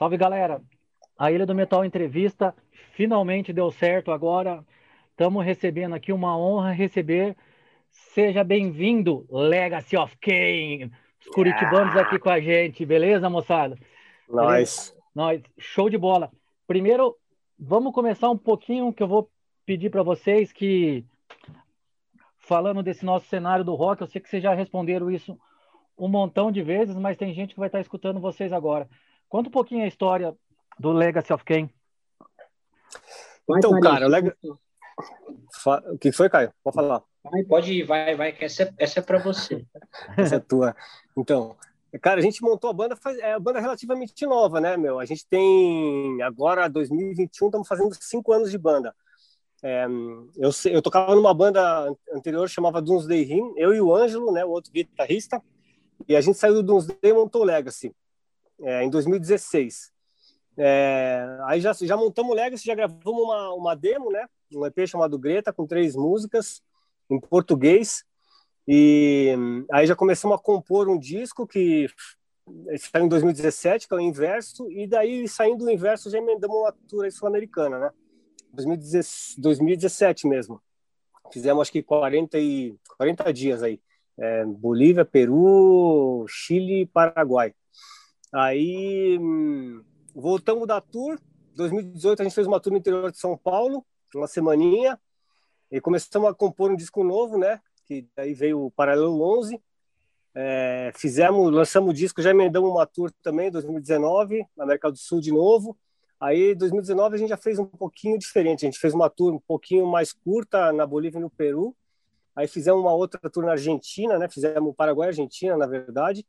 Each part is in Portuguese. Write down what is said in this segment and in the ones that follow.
Salve, galera! A Ilha do Metal Entrevista finalmente deu certo agora. Estamos recebendo aqui uma honra receber. Seja bem-vindo, Legacy of Kane. Os curitibanos aqui com a gente, beleza, moçada? Nós. Nós. Show de bola. Primeiro, vamos começar um pouquinho que eu vou pedir para vocês que falando desse nosso cenário do rock, eu sei que vocês já responderam isso um montão de vezes, mas tem gente que vai estar escutando vocês agora. Conta um pouquinho a história do Legacy of Kain. Então, cara, o Leg... o que foi, Caio? Pode falar. Vai, pode ir, vai, vai, que essa é, essa é para você. essa é tua. Então, cara, a gente montou a banda, faz, é a banda relativamente nova, né, meu? A gente tem, agora, 2021, estamos fazendo cinco anos de banda. É, eu, eu tocava numa banda anterior, chamava Doomsday Hymn, eu e o Ângelo, né, o outro guitarrista, e a gente saiu do Doomsday e montou o Legacy é, em 2016. É, aí já, já montamos o Legacy, já gravamos uma, uma demo, né? Um EP chamado Greta, com três músicas em português. E aí já começamos a compor um disco que saiu em 2017, que é o Inverso, e daí saindo do Inverso já emendamos uma tour sul-americana, né? 2017 mesmo. Fizemos acho que 40, e, 40 dias aí. É, Bolívia, Peru, Chile e Paraguai. Aí hum, voltamos da tour. 2018 a gente fez uma tour no interior de São Paulo, uma semaninha, e começamos a compor um disco novo, né? Que daí veio o Paralelo 11. É, fizemos, lançamos o disco, já emendamos uma tour também, 2019, na América do Sul de novo. Aí, 2019, a gente já fez um pouquinho diferente. A gente fez uma tour um pouquinho mais curta na Bolívia e no Peru. Aí fizemos uma outra tour na Argentina, né? Fizemos Paraguai e Argentina, na verdade.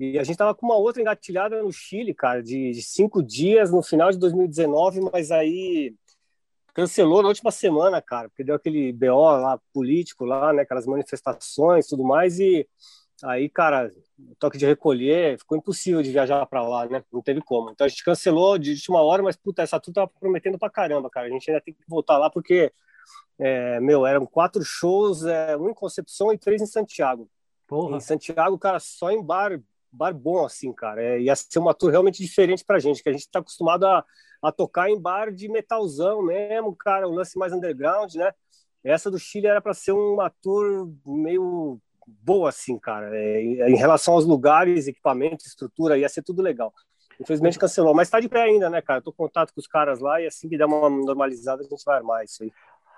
E a gente estava com uma outra engatilhada no Chile, cara, de, de, cinco dias no final de 2019, mas aí cancelou na última semana, cara, porque deu aquele BO lá político lá, né, aquelas manifestações, tudo mais e aí, cara, toque de recolher, ficou impossível de viajar para lá, né? Não teve como. Então a gente cancelou de última hora, mas puta, essa tudo tava prometendo pra caramba, cara. A gente ainda tem que voltar lá porque é, meu, eram quatro shows, é, um em Concepção e três em Santiago. Porra. Em Santiago, cara, só em bar bar bom, assim, cara. É, ia ser uma tour realmente diferente pra gente, que a gente tá acostumado a, a tocar em bar de metalzão mesmo, cara, o lance mais underground, né? Essa do Chile era para ser uma tour meio boa, assim, cara. É, em relação aos lugares, equipamento, estrutura, ia ser tudo legal. Infelizmente cancelou, mas tá de pé ainda, né, cara? Eu tô em contato com os caras lá e assim que der uma normalizada, a gente vai armar isso aí.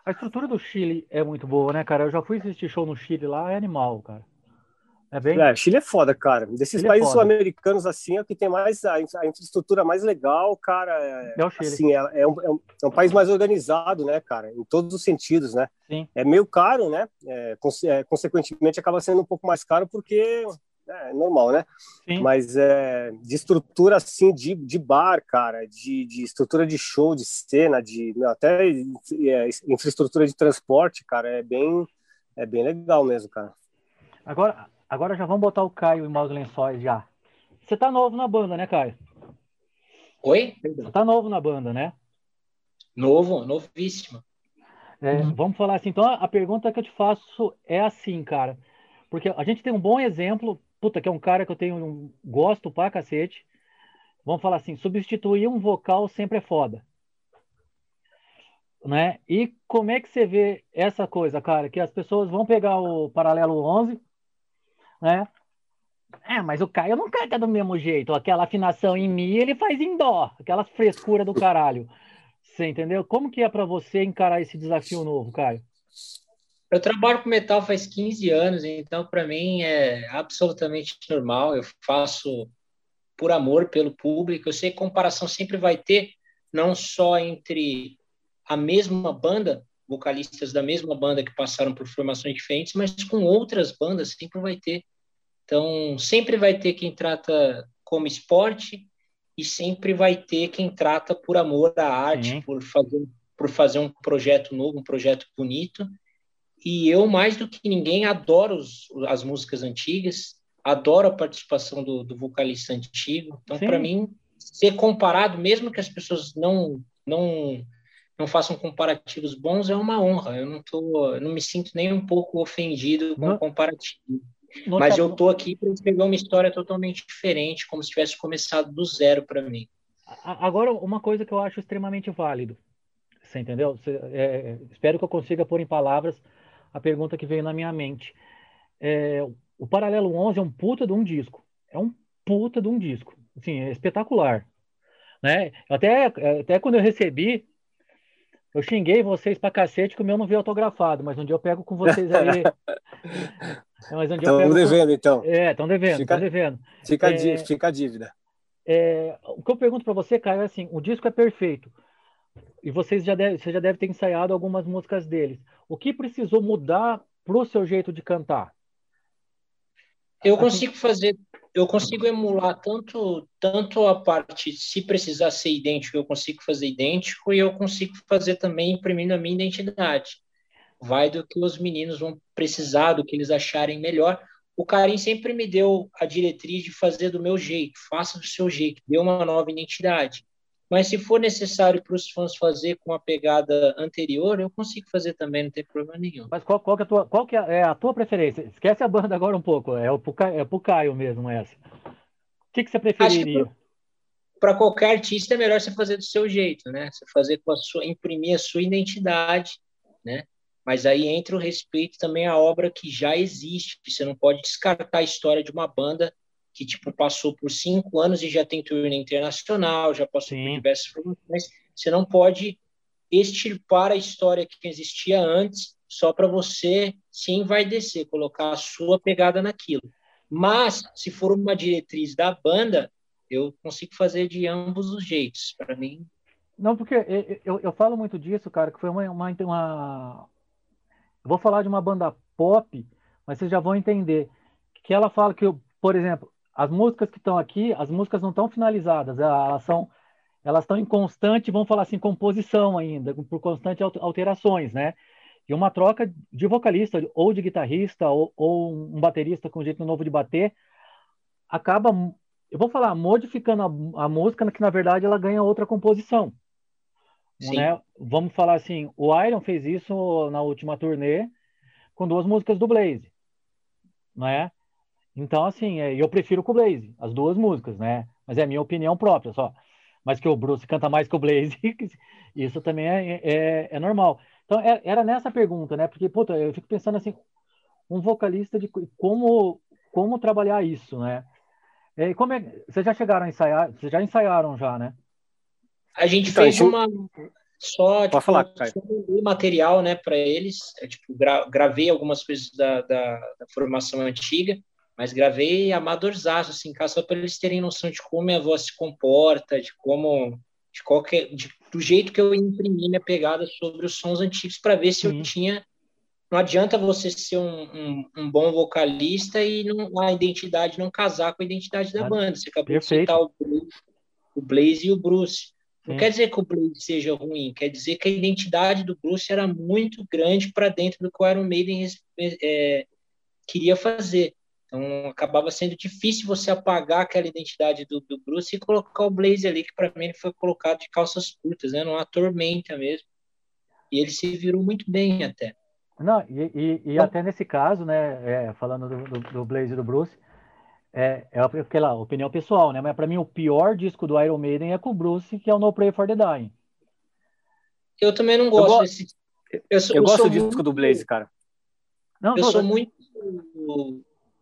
A estrutura do Chile é muito boa, né, cara? Eu já fui assistir show no Chile lá, é animal, cara. É bem... É, Chile é foda, cara. Desses Chile é países é sul-americanos, assim, é o que tem mais a, a, infraestrutura mais legal, cara. É, é o Chile. Assim, é, é, um, é, um, é, um, país mais organizado, né, cara? Em todos os sentidos, né? Sim. É meio caro, né? É, consequentemente, acaba sendo um pouco mais caro porque é normal, né? Sim. Mas é, de estrutura, assim, de, de bar, cara, de, de estrutura de show, de cena, de até infraestrutura de transporte, cara, é bem, é bem legal mesmo, cara. Agora, Agora já vamos botar o Caio em maus lençóis já. Você tá novo na banda, né, Caio? Oi? Você tá novo na banda, né? Novo, novíssimo. É, uhum. Vamos falar assim. Então, a pergunta que eu te faço é assim, cara. Porque a gente tem um bom exemplo, puta, que é um cara que eu tenho um, gosto pra cacete. Vamos falar assim, substituir um vocal sempre é foda. Né? E como é que você vê essa coisa, cara? Que as pessoas vão pegar o paralelo 11 né? É, mas o Caio não canta do mesmo jeito. Aquela afinação em Mi, ele faz em Dó. Aquela frescura do caralho. Você entendeu? Como que é para você encarar esse desafio novo, Caio? Eu trabalho com metal faz 15 anos, então para mim é absolutamente normal. Eu faço por amor pelo público. Eu sei que comparação sempre vai ter, não só entre a mesma banda, vocalistas da mesma banda que passaram por formações diferentes, mas com outras bandas sempre vai ter. Então, sempre vai ter quem trata como esporte e sempre vai ter quem trata por amor à arte, por fazer, por fazer um projeto novo, um projeto bonito. E eu, mais do que ninguém, adoro os, as músicas antigas, adoro a participação do, do vocalista antigo. Então, para mim, ser comparado, mesmo que as pessoas não, não, não façam comparativos bons, é uma honra. Eu não, tô, não me sinto nem um pouco ofendido com o comparativo. Mas eu tô aqui para escrever uma história totalmente diferente, como se tivesse começado do zero para mim. Agora, uma coisa que eu acho extremamente válido, você entendeu? Você, é, espero que eu consiga pôr em palavras a pergunta que veio na minha mente. É, o Paralelo 11 é um puta de um disco. É um puta de um disco. Assim, é espetacular. Né? Até, até quando eu recebi, eu xinguei vocês pra cacete que o meu não veio autografado, mas um dia eu pego com vocês aí. Estão um devendo, com... então. É, estão devendo, estão devendo. Fica, é, fica a dívida. É, o que eu pergunto para você, Caio, é assim: o disco é perfeito. E vocês já deve, você já deve ter ensaiado algumas músicas deles. O que precisou mudar pro seu jeito de cantar? Eu assim consigo fazer, eu consigo emular tanto, tanto a parte, se precisar ser idêntico, eu consigo fazer idêntico, e eu consigo fazer também imprimindo a minha identidade. Vai do que os meninos vão precisar, do que eles acharem melhor o Karim sempre me deu a diretriz de fazer do meu jeito, faça do seu jeito, dê uma nova identidade. Mas se for necessário para os fãs fazer com a pegada anterior, eu consigo fazer também, não tem problema nenhum. Mas qual, qual, que, é a tua, qual que é a tua preferência? Esquece a banda agora um pouco, é o é pro Caio mesmo essa. O que, que você preferiria? Para qualquer artista é melhor você fazer do seu jeito, né? Você fazer com a sua, imprimir a sua identidade, né? Mas aí entra o respeito também à obra que já existe. Você não pode descartar a história de uma banda que tipo passou por cinco anos e já tem turnê internacional, já passou Sim. por diversas formações. Você não pode extirpar a história que existia antes só para você se envaidecer, colocar a sua pegada naquilo. Mas se for uma diretriz da banda, eu consigo fazer de ambos os jeitos. Para mim, não, porque eu, eu, eu, falo muito disso, cara, que foi uma, uma, uma, eu vou falar de uma banda pop, mas vocês já vão entender que ela fala que, por exemplo, as músicas que estão aqui, as músicas não estão finalizadas, elas são elas estão em constante, vamos falar assim, composição ainda, por constante alterações, né? E uma troca de vocalista ou de guitarrista ou, ou um baterista com jeito novo de bater acaba, eu vou falar, modificando a, a música, que na verdade ela ganha outra composição. Né? Vamos falar assim, o Iron fez isso na última turnê com duas músicas do Blaze, né? Então, assim, é, eu prefiro com o Blaze, as duas músicas, né? Mas é a minha opinião própria só. Mas que o Bruce canta mais que o Blaze, isso também é, é, é normal. Então, é, era nessa pergunta, né? Porque, puta, eu fico pensando assim, um vocalista de como, como trabalhar isso, né? E como é, vocês já chegaram a ensaiar? Vocês já ensaiaram já, né? A gente então, fez uma só tipo, falar, material, né, para eles. Eu, tipo, gra gravei algumas coisas da, da, da, formação antiga, mas gravei amadorzaço, assim, só para eles terem noção de como a voz se comporta, de como, de qualquer, de, do jeito que eu imprimi minha pegada sobre os sons antigos para ver se eu tinha. Não adianta você ser um, um, um bom vocalista e não, a identidade não casar com a identidade da banda. Você acabou Perfeito. de citar o, o Blaze e o Bruce. Não quer dizer que o Bruce seja ruim, quer dizer que a identidade do Bruce era muito grande para dentro do que o Iron Maiden é, queria fazer. Então acabava sendo difícil você apagar aquela identidade do, do Bruce e colocar o Blaze ali, que para mim ele foi colocado de calças curtas, né, numa tormenta mesmo. E ele se virou muito bem até. Não, e, e, e até nesse caso, né, é, falando do, do, do Blaze e do Bruce, é, é aquela opinião pessoal, né? Mas para mim o pior disco do Iron Maiden é com o Bruce, que é o No Pray for the Dying. Eu também não gosto eu desse. Eu, sou, eu gosto do disco do Blaze, cara. Não, eu sou muito.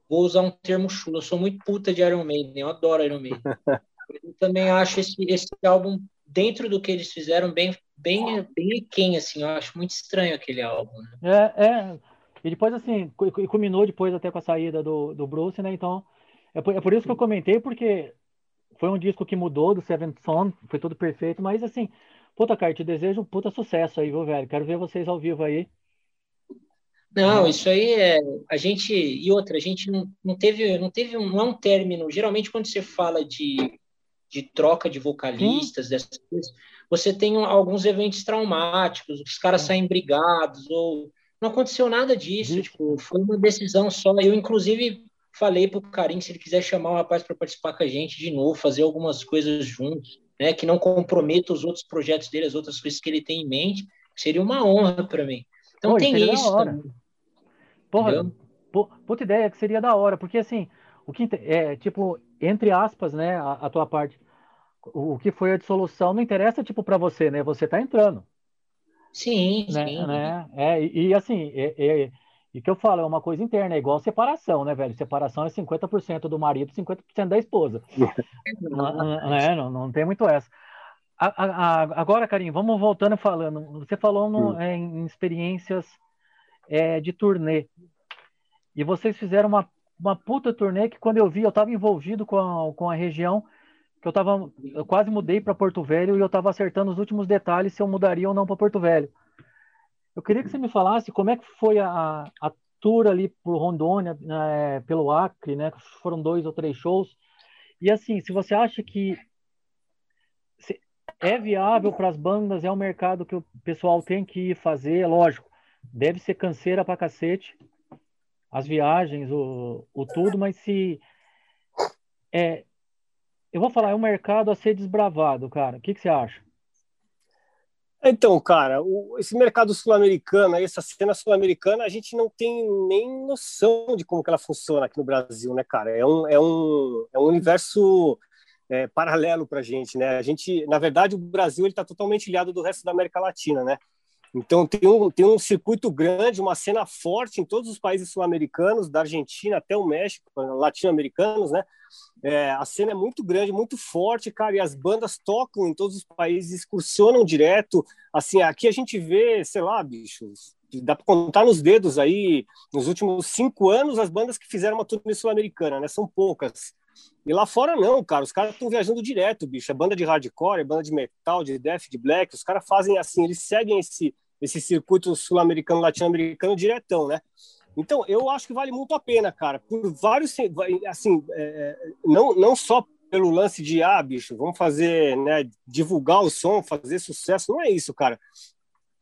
Vou usar um termo chulo. Eu sou muito puta de Iron Maiden. Eu adoro Iron Maiden. eu também acho esse, esse álbum dentro do que eles fizeram bem bem bem quem assim. Eu acho muito estranho aquele álbum. Né? É, é. E depois assim, culminou depois até com a saída do, do Bruce, né? Então é por, é por isso que eu comentei, porque foi um disco que mudou do Seventh Son, foi tudo perfeito, mas assim, puta, cara, te desejo um puta sucesso aí, viu, velho? Quero ver vocês ao vivo aí. Não, isso aí é. A gente. E outra, a gente não, não teve. Não teve um, não é um término. Geralmente, quando você fala de, de troca de vocalistas, Sim. dessas coisas, você tem alguns eventos traumáticos, os caras saem brigados, ou. Não aconteceu nada disso. Tipo, foi uma decisão só. Eu, inclusive, Falei para o Karim se ele quiser chamar o rapaz para participar com a gente de novo, fazer algumas coisas juntos, né, que não comprometa os outros projetos dele, as outras coisas que ele tem em mente, seria uma honra para mim. Então Pô, tem isso. Porra, puta ideia que seria da hora, porque assim, o que é tipo, entre aspas, né, a, a tua parte, o que foi a dissolução não interessa, tipo, para você, né? Você tá entrando. Sim, né? sim. Né? É, e, e assim, é, é, e que eu falo, é uma coisa interna, é igual separação, né, velho? Separação é 50% do marido, 50% da esposa. não, não, é, não, não tem muito essa. A, a, agora, Carinho, vamos voltando falando. Você falou no, em, em experiências é, de turnê. E vocês fizeram uma, uma puta turnê que quando eu vi, eu estava envolvido com a, com a região, que eu tava, eu quase mudei para Porto Velho e eu estava acertando os últimos detalhes se eu mudaria ou não para Porto Velho. Eu queria que você me falasse como é que foi a, a tour ali por Rondônia, é, pelo Acre, né? Foram dois ou três shows. E assim, se você acha que é viável para as bandas, é um mercado que o pessoal tem que fazer, lógico, deve ser canseira pra cacete, as viagens, o, o tudo, mas se é, eu vou falar, é um mercado a ser desbravado, cara. O que, que você acha? Então, cara, o, esse mercado sul-americano, essa cena sul-americana, a gente não tem nem noção de como que ela funciona aqui no Brasil, né, cara? É um, é um, é um universo é, paralelo para a gente, né? A gente, na verdade, o Brasil ele está totalmente ligado do resto da América Latina, né? Então tem um, tem um circuito grande, uma cena forte em todos os países sul-americanos, da Argentina até o México, latino-americanos, né? É, a cena é muito grande, muito forte, cara, e as bandas tocam em todos os países, excursionam direto. Assim, aqui a gente vê, sei lá, bichos, dá para contar nos dedos aí, nos últimos cinco anos, as bandas que fizeram uma turnê sul-americana, né? São poucas. E lá fora não, cara, os caras estão viajando direto, bicho. É banda de hardcore, é banda de metal, de death, de black. Os caras fazem assim, eles seguem esse, esse circuito sul-americano, latino-americano diretão, né? Então, eu acho que vale muito a pena, cara, por vários, assim, é, não, não só pelo lance de, ah, bicho, vamos fazer, né, divulgar o som, fazer sucesso, não é isso, cara.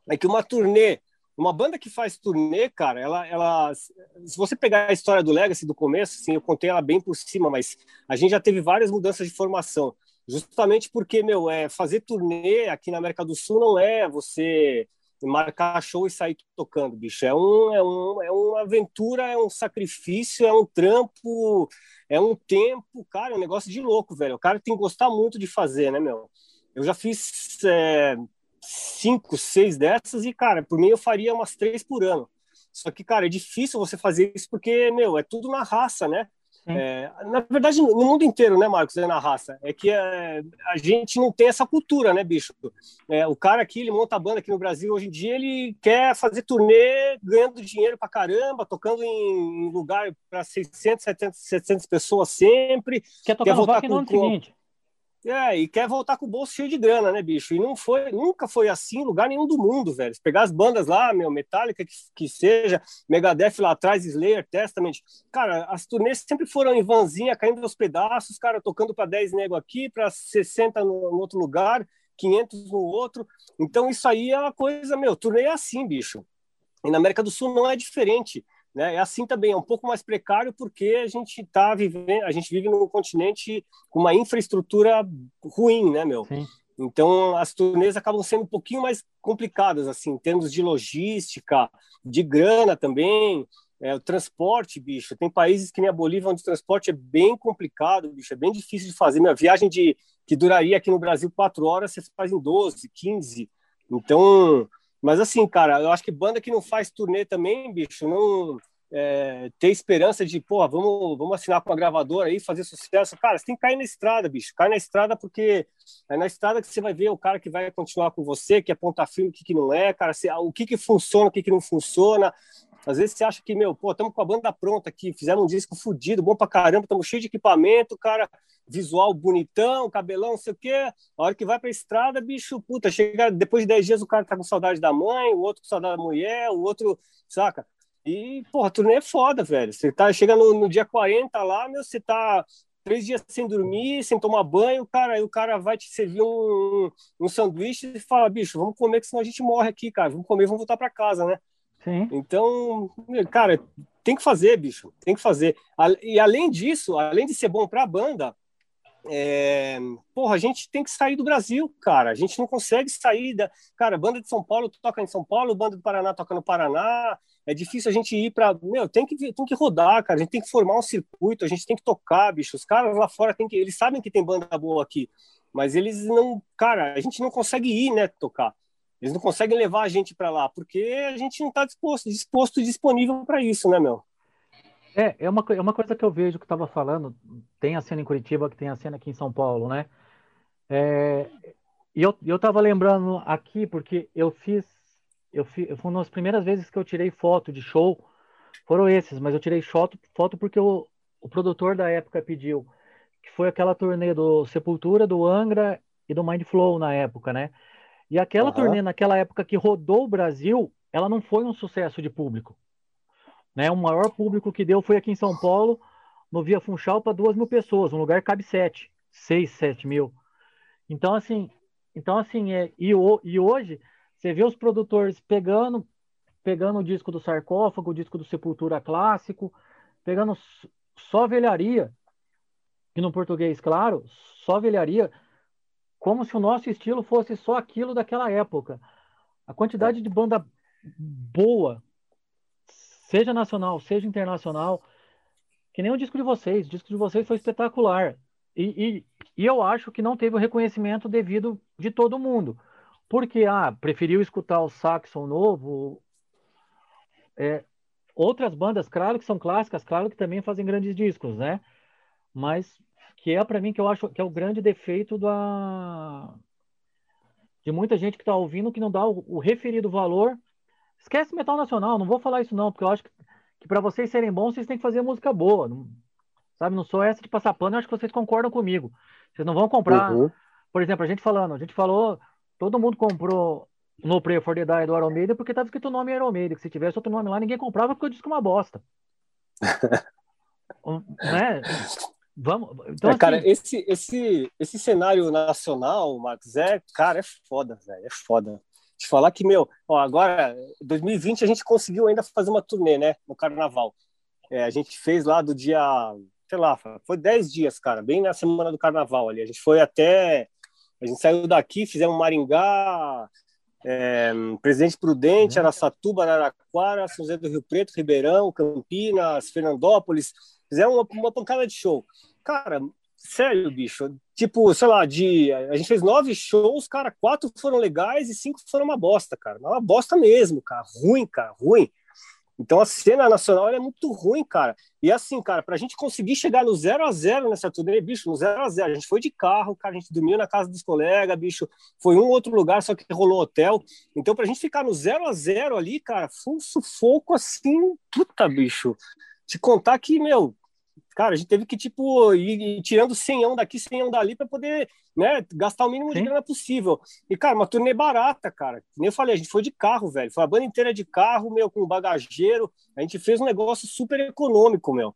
É que uma turnê uma banda que faz turnê, cara, ela, ela, se você pegar a história do Legacy do começo, assim, eu contei ela bem por cima, mas a gente já teve várias mudanças de formação, justamente porque, meu, é, fazer turnê aqui na América do Sul não é você marcar show e sair tocando, bicho, é, um, é, um, é uma aventura, é um sacrifício, é um trampo, é um tempo, cara, é um negócio de louco, velho, o cara tem que gostar muito de fazer, né, meu? Eu já fiz é, cinco, seis dessas e, cara, por mim eu faria umas três por ano. Só que, cara, é difícil você fazer isso porque, meu, é tudo na raça, né? É, na verdade, no mundo inteiro, né, Marcos, é na raça. É que é, a gente não tem essa cultura, né, bicho? É, o cara aqui, ele monta a banda aqui no Brasil, hoje em dia, ele quer fazer turnê ganhando dinheiro pra caramba, tocando em lugar para 600, 700, 700 pessoas sempre. Quer tocar quer voltar com, com, seguinte. É, e quer voltar com o bolso cheio de grana, né, bicho? E não foi, nunca foi assim em lugar nenhum do mundo, velho. Se pegar as bandas lá, meu, Metallica, que, que seja, Megadeth lá atrás, Slayer, Testament, cara, as turnês sempre foram em vanzinha, caindo aos pedaços, cara, tocando para 10 nego aqui, para 60 no, no, outro lugar, 500 no outro. Então isso aí é uma coisa, meu, turnê é assim, bicho. E na América do Sul não é diferente. Né? É assim também, é um pouco mais precário porque a gente tá vivendo, a gente vive num continente com uma infraestrutura ruim, né, meu? Sim. Então as turnês acabam sendo um pouquinho mais complicadas, assim, em termos de logística, de grana também, é, o transporte, bicho. Tem países que nem a Bolívia onde o transporte é bem complicado, bicho, é bem difícil de fazer. Minha viagem de que duraria aqui no Brasil quatro horas, você faz em 12, 15. Então, mas assim, cara, eu acho que banda que não faz turnê também, bicho, não é, ter esperança de, pô, vamos, vamos assinar com a gravadora aí, fazer sucesso. Cara, você tem que cair na estrada, bicho. Cai na estrada porque é na estrada que você vai ver o cara que vai continuar com você, que é ponta firme, o que, que não é, cara, se, o que, que funciona, o que, que não funciona. Às vezes você acha que, meu, pô, estamos com a banda pronta aqui, fizemos um disco fudido, bom pra caramba, estamos cheio de equipamento, cara, visual bonitão, cabelão, não sei o quê. A hora que vai pra estrada, bicho, puta, chega, depois de 10 dias o cara tá com saudade da mãe, o outro com saudade da mulher, o outro, saca? E, porra, turnê é foda, velho. Você tá, chega no, no dia 40 lá, meu, você tá três dias sem dormir, sem tomar banho, cara, aí o cara vai te servir um, um sanduíche e fala, bicho, vamos comer, que senão a gente morre aqui, cara. Vamos comer, vamos voltar para casa, né? Sim. Então, cara, tem que fazer, bicho, tem que fazer. E além disso, além de ser bom para a banda, é... porra, a gente tem que sair do Brasil, cara. A gente não consegue sair da. Cara, banda de São Paulo toca em São Paulo, banda do Paraná toca no Paraná. É difícil a gente ir para. Meu, tem que, tem que rodar, cara. A gente tem que formar um circuito, a gente tem que tocar, bicho. Os caras lá fora tem que. Eles sabem que tem banda boa aqui. mas eles não, cara, a gente não consegue ir, né, tocar. Eles não conseguem levar a gente para lá, porque a gente não está disposto, disposto, disponível para isso, né, meu? É, é uma, é uma coisa que eu vejo que estava falando, tem a cena em Curitiba, que tem a cena aqui em São Paulo, né? É, e eu, eu lembrando aqui, porque eu fiz, eu fiz, foi uma das primeiras vezes que eu tirei foto de show, foram esses, mas eu tirei foto, foto porque o, o produtor da época pediu, que foi aquela turnê do Sepultura, do Angra e do Mind Flow na época, né? E aquela uhum. turnê naquela época que rodou o Brasil, ela não foi um sucesso de público. Né? O maior público que deu foi aqui em São Paulo, no Via Funchal, para duas mil pessoas. Um lugar cabe sete, seis, sete mil. Então, assim, então, assim é, e, o, e hoje, você vê os produtores pegando, pegando o disco do Sarcófago, o disco do Sepultura Clássico, pegando só velharia, e no português, claro, só velharia, como se o nosso estilo fosse só aquilo daquela época. A quantidade de banda boa, seja nacional, seja internacional, que nem o disco de vocês. O disco de vocês foi espetacular. E, e, e eu acho que não teve o reconhecimento devido de todo mundo. Porque, ah, preferiu escutar o Saxon novo. É, outras bandas, claro que são clássicas, claro que também fazem grandes discos, né? Mas que é para mim que eu acho que é o grande defeito da de muita gente que está ouvindo que não dá o, o referido valor Esquece metal nacional, não vou falar isso não, porque eu acho que, que para vocês serem bons, vocês têm que fazer música boa. Não, sabe, não sou essa de passar pano, eu acho que vocês concordam comigo. Vocês não vão comprar. Uhum. Por exemplo, a gente falando, a gente falou, todo mundo comprou no Pray for the Die do Iron Maiden porque estava escrito o nome Iron Maiden, que se tivesse outro nome lá, ninguém comprava porque eu disse que é uma bosta. né? Vamos. Então, é, assim... Cara, esse, esse, esse cenário nacional, Marcos, é, cara, é foda, velho. É foda te falar que, meu, ó, agora, 2020 a gente conseguiu ainda fazer uma turnê, né, no carnaval. É, a gente fez lá do dia, sei lá, foi 10 dias, cara, bem na semana do carnaval ali. A gente foi até. A gente saiu daqui, fizemos Maringá, é, Presidente Prudente, uhum. Araçatuba, Araraquara, São José do Rio Preto, Ribeirão, Campinas, Fernandópolis. Fizemos uma, uma pancada de show. Cara, Sério, bicho. Tipo, sei lá, de. A gente fez nove shows, cara, quatro foram legais e cinco foram uma bosta, cara. Uma bosta mesmo, cara. Ruim, cara, ruim. Então a cena nacional é muito ruim, cara. E assim, cara, pra gente conseguir chegar no 0 a 0 nessa turnê, bicho, no 0 a 0 a gente foi de carro, cara, a gente dormiu na casa dos colegas, bicho, foi um outro lugar, só que rolou hotel. Então pra gente ficar no 0 a 0 ali, cara, foi um sufoco assim, puta, bicho. Te contar que, meu, Cara, a gente teve que, tipo, ir, ir tirando senhão daqui, senhão dali para poder, né, gastar o mínimo Sim. de grana possível. E, cara, uma turnê barata, cara. Nem eu falei, a gente foi de carro, velho. Foi a banda inteira de carro, meu, com bagageiro. A gente fez um negócio super econômico, meu.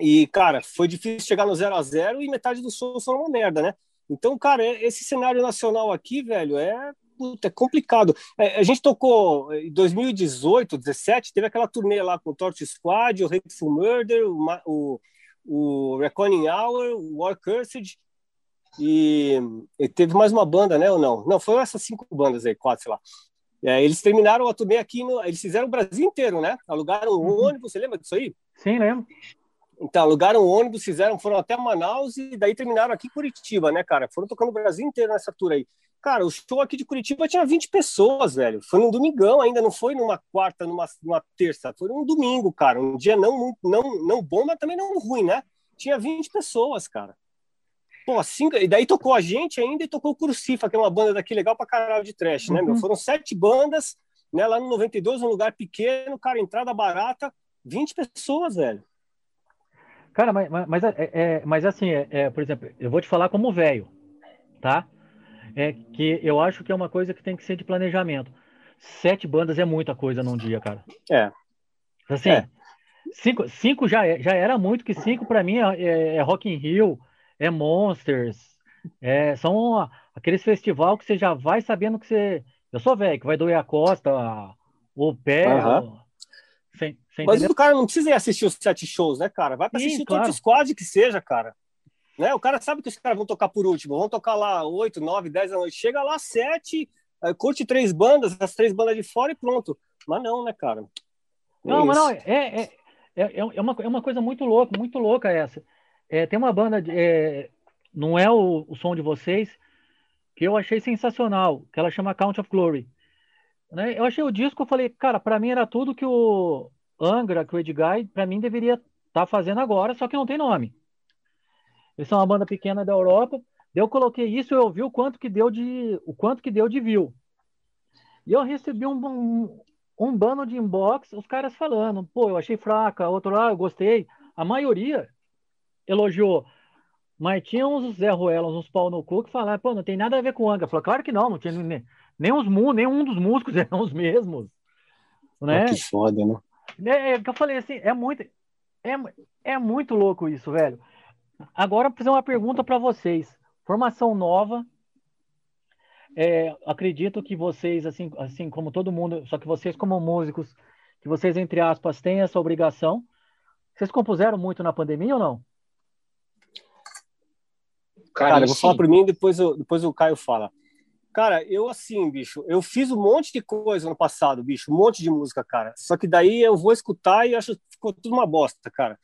E, cara, foi difícil chegar no zero a zero e metade do show foi uma merda, né? Então, cara, esse cenário nacional aqui, velho, é puta, é complicado. É, a gente tocou em 2018, 17, teve aquela turnê lá com o Torch Squad, o Hateful Murder, o, o o Reckoning Hour, o War Cursed, e, e, teve mais uma banda, né, ou não? Não, foram essas cinco bandas aí, quatro, sei lá. É, eles terminaram a turnê aqui, no, eles fizeram o Brasil inteiro, né? Alugaram um uhum. ônibus, você lembra disso aí? Sim, lembro. Então, alugaram um ônibus, fizeram, foram até Manaus e daí terminaram aqui em Curitiba, né, cara? Foram tocando o Brasil inteiro nessa tour aí. Cara, o show aqui de Curitiba tinha 20 pessoas, velho. Foi num domingão ainda, não foi numa quarta, numa, numa terça. Foi num domingo, cara. Um dia não, não, não bom, mas também não ruim, né? Tinha 20 pessoas, cara. Pô, assim, e daí tocou a gente ainda e tocou o Crucifa, que é uma banda daqui legal pra caralho de trash, né, meu? Uhum. Foram sete bandas, né, lá no 92, um lugar pequeno, cara, entrada barata, 20 pessoas, velho. Cara, mas, mas, é, é, mas assim, é, é, por exemplo, eu vou te falar como velho, tá? É que eu acho que é uma coisa que tem que ser de planejamento. Sete bandas é muita coisa num dia, cara. É. Assim, é. Cinco, cinco já, é, já era muito, que cinco para mim é, é, é, Rock in Rio, é Monsters, é, são aqueles festival que você já vai sabendo que você. Eu sou velho, que vai doer a costa, o pé. Uhum. Sem, sem Mas o cara não precisa ir assistir os sete shows, né, cara? Vai para assistir claro. todo o squad que seja, cara. Né? O cara sabe que os caras vão tocar por último, vão tocar lá oito, nove, dez da noite. Chega lá sete, curte três bandas, as três bandas de fora e pronto. Mas não, né, cara? É não, mas não, é, é, é, é, uma, é uma coisa muito louca, muito louca essa. É, tem uma banda de, é, não é o, o som de vocês, que eu achei sensacional, que ela chama Count of Glory. Né? Eu achei o disco, eu falei, cara, para mim era tudo que o Angra, que o Edguy, para mim deveria estar tá fazendo agora, só que não tem nome. Eles são uma banda pequena da Europa. Eu coloquei isso e eu vi o quanto que deu de o quanto que deu de view. E eu recebi um, um, um bando de inbox, os caras falando, pô, eu achei fraca, outro lá, ah, eu gostei. A maioria elogiou. Mas tinha uns Zé Ruelas, uns pau no cu que falaram, pô, não tem nada a ver com o Angra. Falei, claro que não, não tinha nem, nem, os, nenhum dos músicos eram os mesmos. Né? que foda, né? É, é que eu falei assim, é muito, é, é muito louco isso, velho. Agora, fazer uma pergunta para vocês. Formação nova. É, acredito que vocês, assim, assim como todo mundo, só que vocês como músicos, que vocês, entre aspas, têm essa obrigação. Vocês compuseram muito na pandemia ou não? Cara, Cara eu vou falar por mim, depois, eu, depois o Caio fala. Cara, eu assim, bicho, eu fiz um monte de coisa no passado, bicho, um monte de música, cara. Só que daí eu vou escutar e acho que ficou tudo uma bosta, cara.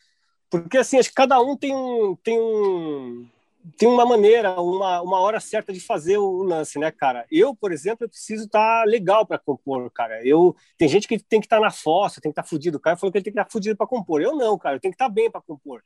Porque assim, acho que cada um tem um, tem um, tem uma maneira, uma, uma hora certa de fazer o lance, né, cara? Eu, por exemplo, eu preciso estar tá legal para compor, cara. Eu tem gente que tem que estar tá na fossa, tem que estar tá fudido. O cara falou que ele tem que estar tá fudido para compor. Eu não, cara. Eu tenho que estar tá bem para compor.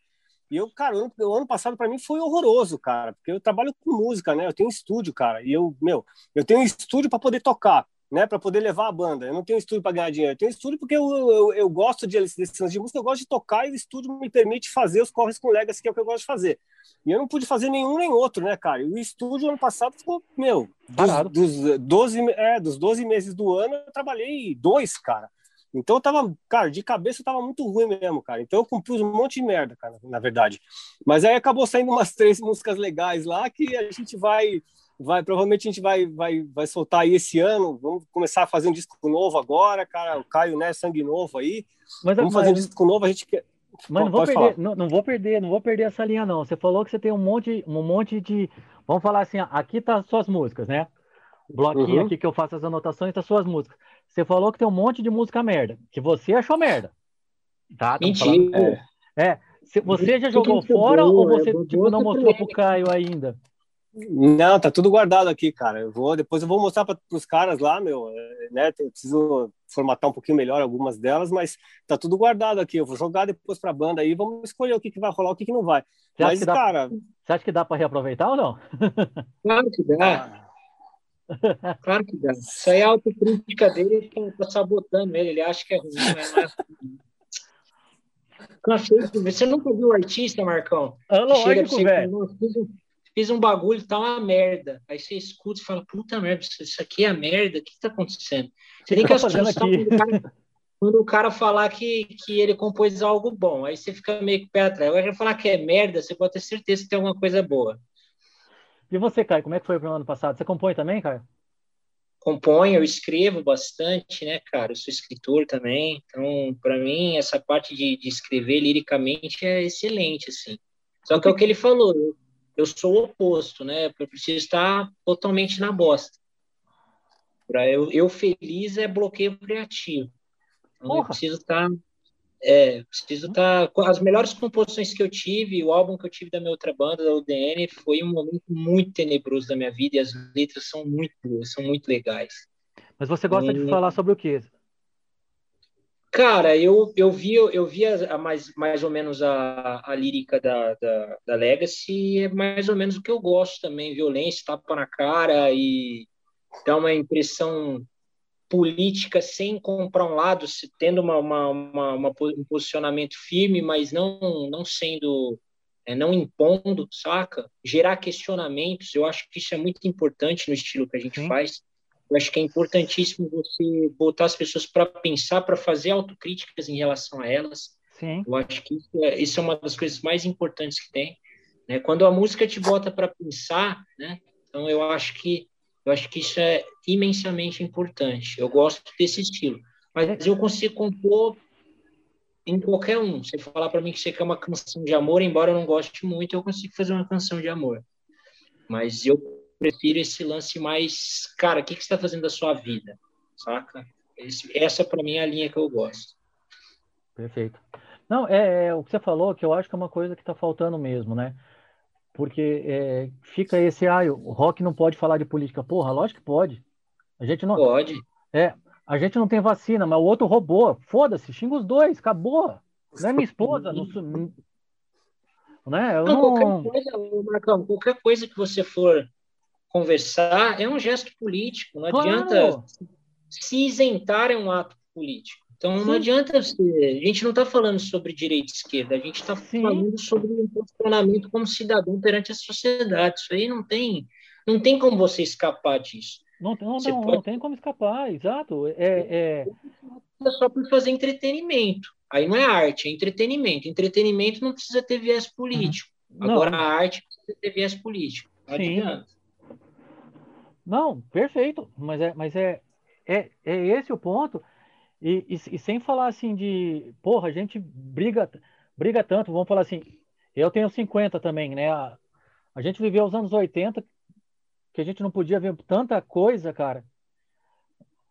E eu, cara, o ano, ano passado para mim foi horroroso, cara, porque eu trabalho com música, né? Eu tenho estúdio, cara, e eu, meu, eu tenho estúdio para poder tocar, né? Para poder levar a banda. Eu não tenho estúdio para ganhar dinheiro. Eu tenho estúdio porque eu, eu, eu gosto de licença de música, eu gosto de tocar e o estúdio me permite fazer os corres com legacy, que é o que eu gosto de fazer. E eu não pude fazer nenhum nem outro, né, cara? E o estúdio ano passado ficou, meu, dos, dos, 12, é, dos 12 meses do ano, eu trabalhei dois, cara. Então eu tava, cara, de cabeça eu tava muito ruim mesmo, cara. Então eu compus um monte de merda, cara, na verdade. Mas aí acabou saindo umas três músicas legais lá que a gente vai vai provavelmente a gente vai vai vai soltar aí esse ano. Vamos começar a fazer um disco novo agora, cara. O Caio, né, sangue novo aí. Mas, Vamos mas, fazer um disco novo, a gente quer mas não vou, perder, não, não, vou perder, não vou perder essa linha não. Você falou que você tem um monte, um monte de, vamos falar assim, aqui tá suas músicas, né? O bloquinho uhum. aqui que eu faço as anotações tá suas músicas. Você falou que tem um monte de música merda, que você achou merda. Tá? Mentira. É. é. Você já jogou fora ou você é, tipo, não mostrou pro Caio ainda? Não, tá tudo guardado aqui, cara. Eu vou, depois eu vou mostrar para os caras lá, meu, é, né? Eu preciso formatar um pouquinho melhor algumas delas, mas tá tudo guardado aqui. Eu vou jogar depois para a banda aí, vamos escolher o que, que vai rolar, o que, que não vai. Você mas, dá, cara, você acha que dá para reaproveitar ou não? Claro que dá. Claro que dá. Isso aí é a autocrítica dele, tá sabotando ele. Ele acha que é ruim, mas não é ruim. Você nunca viu o artista, Marcão? É lógico, velho fiz um bagulho, tá uma merda. Aí você escuta e fala, puta merda, isso aqui é merda, o que tá acontecendo? Você tem que assustar quando o, cara, quando o cara falar que, que ele compôs algo bom. Aí você fica meio que pé atrás. Agora, falar que é merda, você pode ter certeza que tem alguma coisa boa. E você, Caio, como é que foi o ano passado? Você compõe também, Caio? Componho, eu escrevo bastante, né, cara? Eu sou escritor também. Então, para mim, essa parte de, de escrever liricamente é excelente, assim. Só que é o que ele falou, eu eu sou o oposto, né? Eu preciso estar totalmente na bosta. Para eu, eu feliz é bloqueio criativo. Então, eu preciso estar é, preciso estar com as melhores composições que eu tive, o álbum que eu tive da minha outra banda, da UDN, foi um momento muito tenebroso da minha vida e as letras são muito boas, são muito legais. Mas você gosta e... de falar sobre o quê? Cara, eu, eu vi, eu vi a, a mais, mais ou menos a, a lírica da, da, da Legacy é mais ou menos o que eu gosto também, violência, tapa na cara e dá uma impressão política sem comprar um lado, tendo uma, uma, uma, uma um posicionamento firme, mas não, não sendo, é, não impondo, saca? Gerar questionamentos, eu acho que isso é muito importante no estilo que a gente Sim. faz. Eu acho que é importantíssimo você botar as pessoas para pensar, para fazer autocríticas em relação a elas. Sim. Eu acho que isso é, isso é uma das coisas mais importantes que tem. Né? Quando a música te bota para pensar, né? Então eu acho que eu acho que isso é imensamente importante. Eu gosto desse estilo, mas eu consigo compor em qualquer um. Você falar para mim que você quer uma canção de amor, embora eu não goste muito, eu consigo fazer uma canção de amor. Mas eu prefiro esse lance mais, cara, o que, que você está fazendo da sua vida? Saca? Esse, essa, para mim, é a linha que eu gosto. Perfeito. Não, é, é, o que você falou, que eu acho que é uma coisa que está faltando mesmo, né? porque é, fica esse, ah, o rock não pode falar de política. Porra, lógico que pode. A gente não. Pode. É, a gente não tem vacina, mas o outro roubou. Foda-se, xinga os dois, acabou. Não é minha esposa, não, né? Eu não, não... Qualquer, coisa, Marcão, qualquer coisa que você for conversar é um gesto político. Não claro. adianta se isentar é um ato político. Então Sim. não adianta. A gente não está falando sobre direita e esquerda, a gente está falando sobre um posicionamento como cidadão perante a sociedade. Isso aí não tem, não tem como você escapar disso. Não, não, não, pode... não tem como escapar, exato. É, é... é só por fazer entretenimento. Aí não é arte, é entretenimento. Entretenimento não precisa ter viés político. Uhum. Agora a arte precisa ter viés político. Não Sim. adianta. Não, perfeito. Mas é, mas é, é, é esse o ponto. E, e, e, sem falar assim de, porra, a gente briga, briga tanto, vamos falar assim, eu tenho 50 também, né? A, a gente viveu os anos 80, que a gente não podia ver tanta coisa, cara,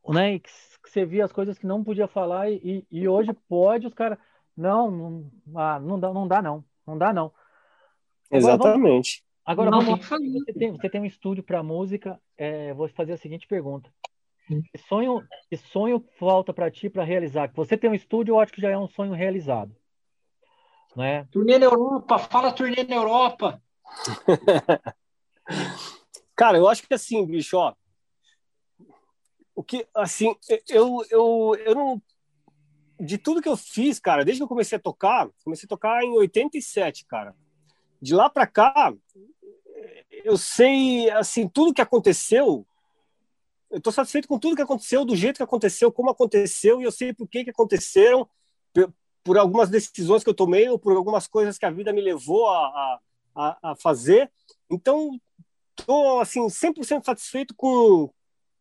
né? E que, que você via as coisas que não podia falar e, e hoje pode, os caras, não, não, ah, não, dá, não dá não, não dá não. Exatamente. Agora, não, vamos, você, tem, você tem um estúdio para música, é, vou fazer a seguinte pergunta. Que sonho, que sonho falta para ti para realizar? Que você tem um estúdio, eu acho que já é um sonho realizado. Né? Turnê na Europa, fala turnê na Europa. Cara, eu acho que assim, bicho, ó. O que, assim, eu, eu, eu não. De tudo que eu fiz, cara, desde que eu comecei a tocar, comecei a tocar em 87, cara. De lá para cá, eu sei, assim, tudo que aconteceu eu estou satisfeito com tudo que aconteceu, do jeito que aconteceu, como aconteceu, e eu sei por que, que aconteceram, por algumas decisões que eu tomei, ou por algumas coisas que a vida me levou a, a, a fazer. Então, estou assim, 100% satisfeito com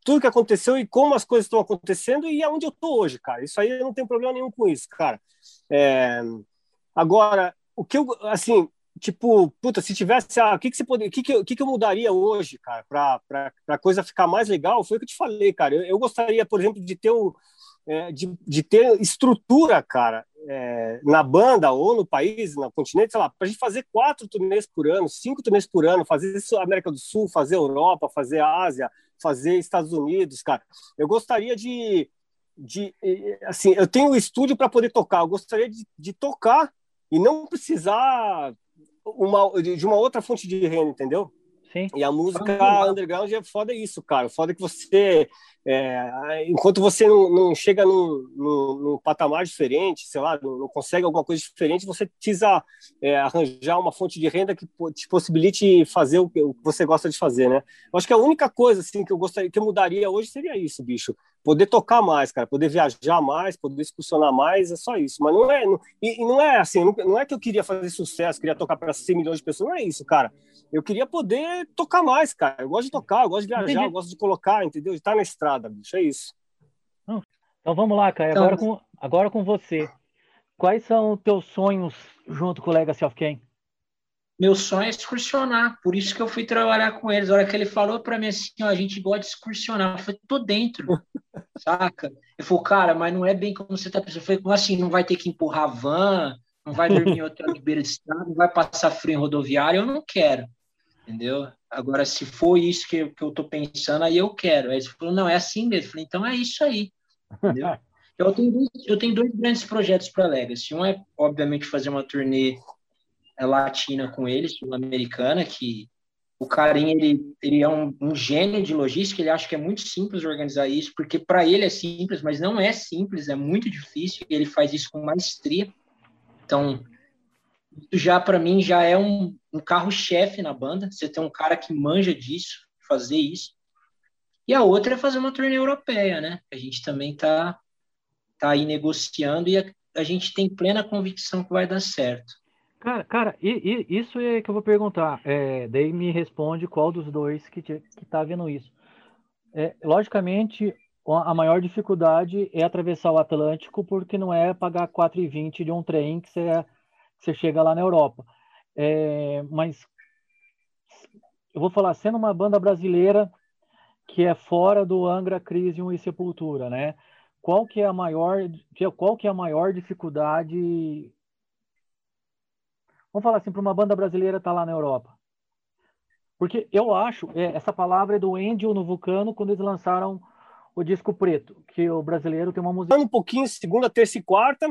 tudo que aconteceu e como as coisas estão acontecendo e aonde eu estou hoje, cara. Isso aí eu não tenho problema nenhum com isso, cara. É... Agora, o que eu, assim, tipo, puta, se tivesse, ah, o que que você poderia, o que que, que que eu mudaria hoje, cara, para a coisa ficar mais legal? Foi o que eu te falei, cara. Eu, eu gostaria, por exemplo, de ter o, é, de, de ter estrutura, cara, é, na banda ou no país, no continente, sei lá, para a gente fazer quatro turnês por ano, cinco turnês por ano, fazer América do Sul, fazer Europa, fazer Ásia, fazer Estados Unidos, cara. Eu gostaria de, de assim, eu tenho o estúdio para poder tocar, eu gostaria de, de tocar e não precisar uma, de uma outra fonte de renda, entendeu? Sim. E a música underground é foda isso, cara. Foda que você, é, enquanto você não, não chega num, num, num, patamar diferente, sei lá, não, não, consegue alguma coisa diferente, você precisa é, arranjar uma fonte de renda que te possibilite fazer o que, o que você gosta de fazer, né? Eu acho que a única coisa assim que eu gostaria, que eu mudaria hoje seria isso, bicho poder tocar mais, cara, poder viajar mais, poder excursionar mais, é só isso. Mas não é, não, e, e, não é assim, não, não, é que eu queria fazer sucesso, queria tocar para 100 milhões de pessoas, não é isso, cara. Eu queria poder tocar mais, cara. Eu gosto de tocar, eu gosto de viajar, eu gosto de colocar, entendeu? De estar na estrada, bicho, é isso. Então vamos lá, cara. Agora com, agora com você. Quais são os teus sonhos junto com o Legacy of Ken? meu sonho é excursionar, por isso que eu fui trabalhar com eles. A hora que ele falou para mim assim, ó, a gente gosta de excursionar, eu falei, tô dentro, saca? Ele falou, cara, mas não é bem como você tá pensando. Eu falei, como assim, não vai ter que empurrar van, não vai dormir em hotel de beira de estrada, não vai passar frio em rodoviária, eu não quero, entendeu? Agora, se for isso que, que eu tô pensando, aí eu quero. Aí ele falou, não, é assim mesmo. Eu falei, então é isso aí, entendeu? Eu tenho, dois, eu tenho dois grandes projetos para Legacy. Um é, obviamente, fazer uma turnê é latina com ele, sul-americana, que o Karim, ele, ele é um, um, gênio de logística, ele acha que é muito simples organizar isso, porque para ele é simples, mas não é simples, é muito difícil, e ele faz isso com maestria. Então, isso já para mim já é um, um carro-chefe na banda, você tem um cara que manja disso, fazer isso. E a outra é fazer uma turnê europeia, né? A gente também tá, tá aí negociando e a, a gente tem plena convicção que vai dar certo. Cara, cara, e, e, isso é que eu vou perguntar. É, daí me responde qual dos dois que, te, que tá vendo isso. É, logicamente, a maior dificuldade é atravessar o Atlântico, porque não é pagar 4,20 de um trem que você, você chega lá na Europa. É, mas eu vou falar, sendo uma banda brasileira que é fora do Angra, Crisium e Sepultura, né? Qual que é a maior, qual que é a maior dificuldade Vamos falar assim, para uma banda brasileira estar tá lá na Europa. Porque eu acho, é, essa palavra é do Angel no Vulcano, quando eles lançaram o disco preto, que o brasileiro tem uma música. Um pouquinho, segunda, terça e quarta,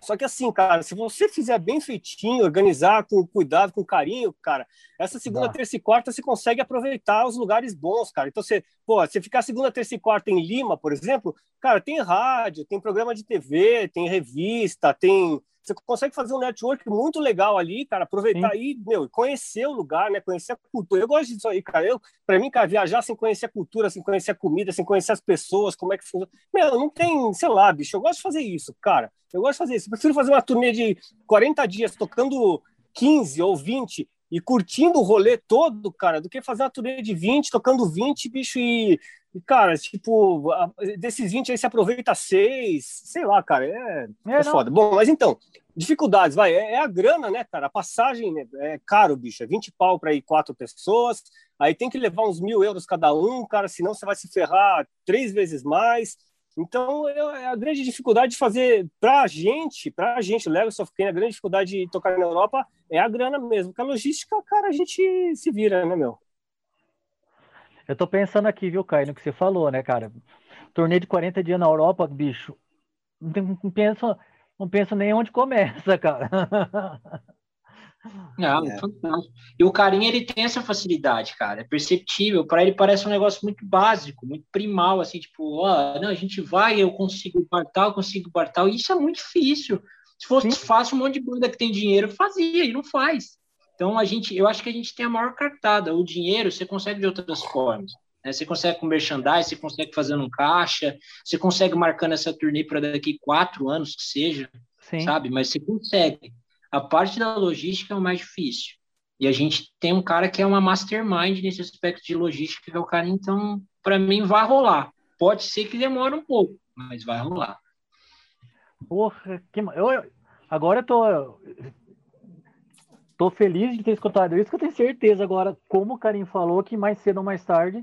só que assim, cara, se você fizer bem feitinho, organizar com cuidado, com carinho, cara, essa segunda, Dá. terça e quarta você consegue aproveitar os lugares bons, cara. Então você, pô, você ficar segunda, terça e quarta em Lima, por exemplo, cara, tem rádio, tem programa de TV, tem revista, tem você consegue fazer um network muito legal ali, cara, aproveitar Sim. aí, meu, conhecer o lugar, né, conhecer a cultura. Eu gosto disso aí, cara. Eu, para mim, cara, viajar sem conhecer a cultura, sem conhecer a comida, sem conhecer as pessoas, como é que funciona. Meu, não tem, sei lá, bicho, eu gosto de fazer isso, cara. Eu gosto de fazer isso. Eu prefiro fazer uma turnê de 40 dias tocando 15 ou 20 e curtindo o rolê todo, cara, do que fazer uma turnê de 20, tocando 20, bicho, e e, cara, tipo, desses 20 aí se aproveita seis, sei lá, cara, é, é, é foda. Bom, mas então, dificuldades, vai, é, é, a grana, né, cara? A passagem né, é caro, bicho, é 20 pau para ir quatro pessoas, aí tem que levar uns mil euros cada um, cara, senão você vai se ferrar três vezes mais. Então, é a grande dificuldade de fazer pra gente, pra gente, Legacy of Kain, a grande dificuldade de tocar na Europa é a grana mesmo, porque a logística, cara, a gente se vira, né, meu? Eu tô pensando aqui, viu, Caio, no que você falou, né, cara? Torneio de 40 dias na Europa, bicho. Não, tem, não, penso, não penso nem onde começa, cara. Não, é. fantástico. E o carinha, ele tem essa facilidade, cara. É perceptível. Para ele parece um negócio muito básico, muito primal, assim, tipo, ó, não, a gente vai, eu consigo bartal, eu consigo bartal. Isso é muito difícil. Se fosse Sim. fácil, um monte de banda que tem dinheiro fazia, e não faz. Então, a gente, eu acho que a gente tem a maior cartada. O dinheiro você consegue de outras formas. Né? Você consegue com merchandising, você consegue fazendo um caixa, você consegue marcando essa turnê para daqui quatro anos que seja, Sim. sabe? Mas você consegue. A parte da logística é o mais difícil. E a gente tem um cara que é uma mastermind nesse aspecto de logística, que é o cara, então, para mim, vai rolar. Pode ser que demore um pouco, mas vai rolar. Porra, que... eu, agora eu tô Tô feliz de ter escutado isso, que eu tenho certeza agora, como o Karim falou, que mais cedo ou mais tarde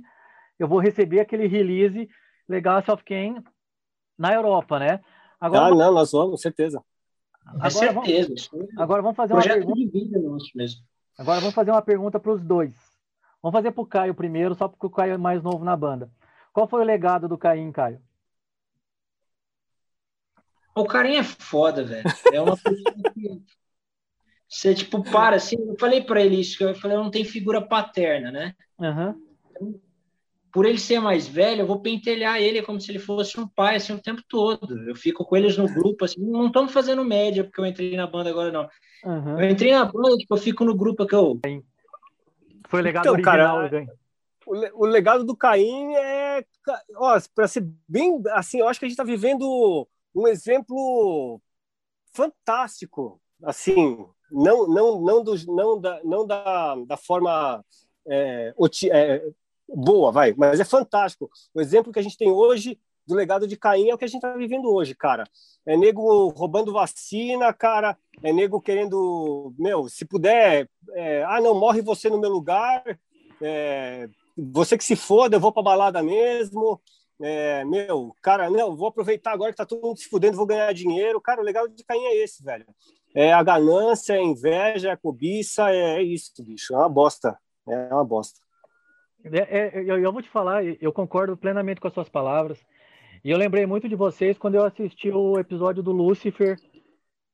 eu vou receber aquele release Legacy of Kain na Europa, né? Agora, ah, não, nós vamos, certeza. Agora, é certeza. Vamos, agora vamos fazer uma pergunta. De vida nosso mesmo. Agora vamos fazer uma pergunta para os dois. Vamos fazer para o Caio primeiro, só porque o Caio é mais novo na banda. Qual foi o legado do Caim, Caio? O Carinha é foda, velho. É uma pessoa que você, tipo, para assim. Eu falei para ele isso, que eu falei, não tem figura paterna, né? Uhum. por ele ser mais velho, eu vou pentelhar ele como se ele fosse um pai, assim, o tempo todo. Eu fico com eles no grupo, assim, não estamos fazendo média, porque eu entrei na banda agora, não. Uhum. Eu entrei na banda, tipo, eu fico no grupo que eu... Foi o legado então, original, cara, o, o legado do Caim é... Ó, para ser bem... Assim, eu acho que a gente está vivendo um exemplo fantástico, assim, não não não do, não da não da, da forma é, é, boa vai mas é fantástico o exemplo que a gente tem hoje do legado de Caim é o que a gente está vivendo hoje cara é nego roubando vacina cara é nego querendo meu se puder é, ah não morre você no meu lugar é, você que se foda eu vou para balada mesmo é, meu, cara, não, vou aproveitar agora que tá todo mundo se fudendo, vou ganhar dinheiro. Cara, o legado de Caim é esse, velho. É a ganância, a inveja, é a cobiça, é, é isso, bicho. É uma bosta. É uma bosta. É, é, eu, eu, vou te falar, eu concordo plenamente com as suas palavras. E eu lembrei muito de vocês quando eu assisti o episódio do Lúcifer,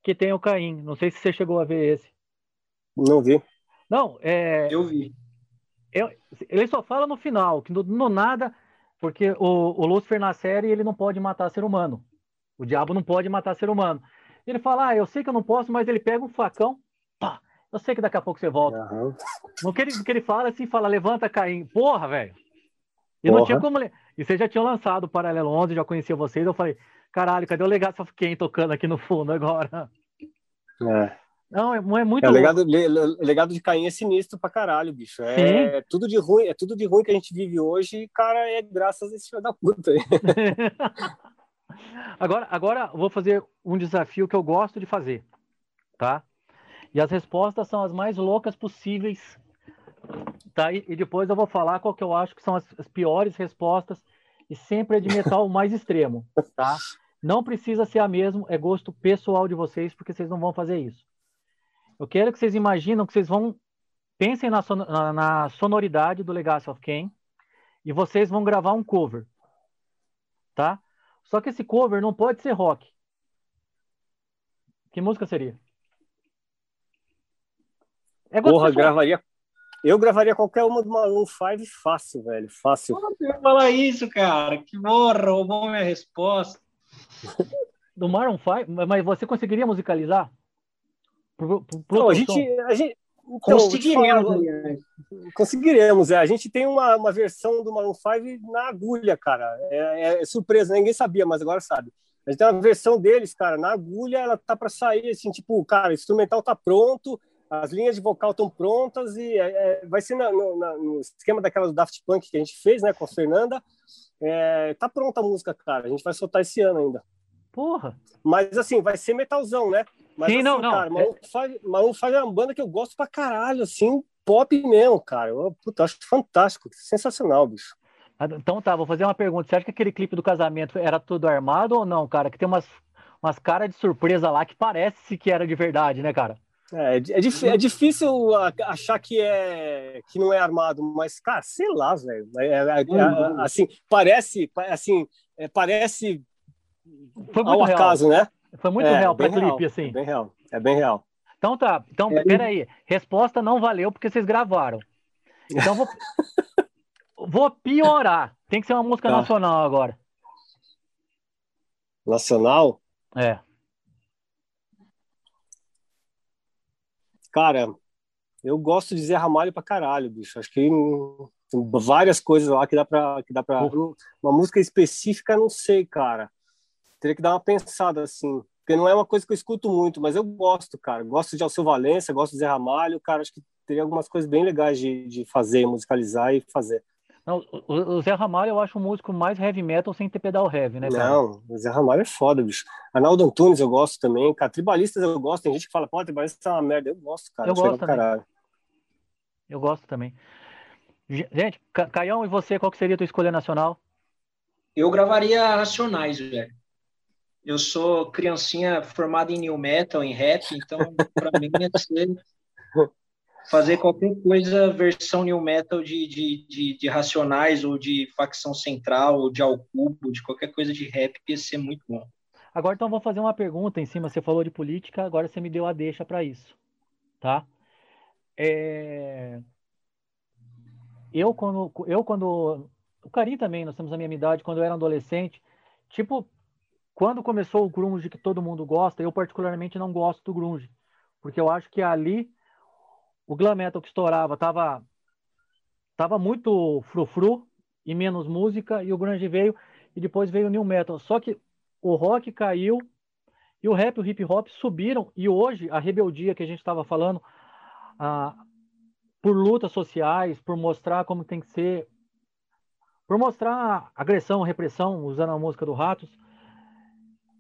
que tem o Caim. Não sei se você chegou a ver esse. Não vi. Não, é. Eu vi. Eu, ele só fala no final, que no, no nada, porque o, o Lúcifer na série ele não pode matar ser humano. O diabo não pode matar ser humano. Ele fala, ah, eu sei que eu não posso, mas ele pega um facão, pá, eu sei que daqui a pouco você volta. Uhum. No que ele, que ele fala assim, fala, levanta, Caim. Porra, velho. E não tinha como. E vocês já tinham lançado o Paralelo 11, já conhecia vocês. Eu falei, caralho, cadê o legado of quem tocando aqui no fundo agora? É. Não, é, é muito. É, o legado, o legado de Caim é sinistro pra caralho, bicho. É, é, tudo de ruim, é tudo de ruim que a gente vive hoje, cara, é graças a esse filho da puta aí. Agora, agora vou fazer um desafio que eu gosto de fazer, tá? E as respostas são as mais loucas possíveis, tá? E, e depois eu vou falar qual que eu acho que são as, as piores respostas e sempre é de metal mais extremo, tá? Não precisa ser a mesma, é gosto pessoal de vocês, porque vocês não vão fazer isso. Eu quero que vocês imaginam que vocês vão pensem na, son na sonoridade do Legacy of Kain e vocês vão gravar um cover, tá? Só que esse cover não pode ser rock. Que música seria? É Porra, gravaria. Eu gravaria qualquer uma do Maroon 5 fácil, velho. Fácil. Não falar isso, cara. Que morra, roubou minha resposta. do Maroon 5? Mas você conseguiria musicalizar? Pro, pro, pro não, a gente, a gente, então, conseguiremos. conseguiremos, é. A gente tem uma, uma versão do Maroon 5 na agulha, cara. É, é, é, surpresa, ninguém sabia, mas agora sabe. A gente tem uma versão deles, cara, na agulha, ela tá para sair, assim, tipo, cara, o instrumental tá pronto, as linhas de vocal estão prontas e é, é vai ser na, no, na, no, esquema daquela do Daft Punk que a gente fez, né, com a Fernanda. É, tá pronta a música, cara. A gente vai soltar esse ano ainda. Porra! Mas assim, vai ser metalzão, né? Mas, Sim, assim, não, não. Cara, Maroon 5 é uma banda que eu gosto pra caralho, assim, pop mesmo, cara. Eu puta, acho fantástico, sensacional, bicho. Ah, então tá, vou fazer uma pergunta. Você acha que aquele clipe do casamento era tudo armado ou não, cara? Que tem umas, umas caras de surpresa lá que parece que era de verdade, né, cara? É, é, é, é difícil achar que é que não é armado, mas cara, sei lá, velho. É, é, é uhum. assim, parece, assim, parece Foi ao acaso, real. né? Foi muito é, real para clipe, real, assim. É bem real. É bem real. Então tá. Então, é, peraí. Resposta não valeu porque vocês gravaram. Então vou, vou piorar. Tem que ser uma música tá. nacional agora. Nacional? É. Cara, eu gosto de Zé Ramalho pra caralho, bicho. Acho que tem várias coisas lá que dá pra. Que dá pra uma música específica, não sei, cara teria que dar uma pensada assim, porque não é uma coisa que eu escuto muito, mas eu gosto, cara. Gosto de Alceu Valença, gosto de Zé Ramalho, cara. Acho que teria algumas coisas bem legais de, de fazer, musicalizar e fazer. Não, o, Zé Ramalho eu acho o músico mais heavy metal sem ter pedal heavy, né, cara? Não, o Zé Ramalho é foda, bicho. Arnaldo Antunes eu gosto também, cara. Tribalistas eu gosto. Tem gente que fala, pô, tribalista é uma merda. Eu gosto, cara. Eu gosto também. Caralho. Eu gosto também. Gente, Caião, e você, qual que seria a tua escolha nacional? Eu gravaria Racionais, velho eu sou criancinha formada em new metal, em rap, então para mim é ser fazer qualquer coisa versão new metal de, de, de, de, Racionais ou de Facção Central ou de Alcubo, de qualquer coisa de rap ia ser muito bom. Agora então vou fazer uma pergunta em cima. Você falou de política, agora você me deu a deixa para isso, tá? É... Eu quando eu quando o Carim também, nós temos a mesma idade, quando eu era adolescente, tipo quando começou o grunge que todo mundo gosta, eu particularmente não gosto do grunge, porque eu acho que ali o glam metal que estourava tava tava muito frufru e menos música e o grunge veio e depois veio o new metal. Só que o rock caiu e o rap o hip hop subiram e hoje a rebeldia que a gente estava falando ah, por lutas sociais, por mostrar como tem que ser, por mostrar agressão, repressão, usando a música do Ratos,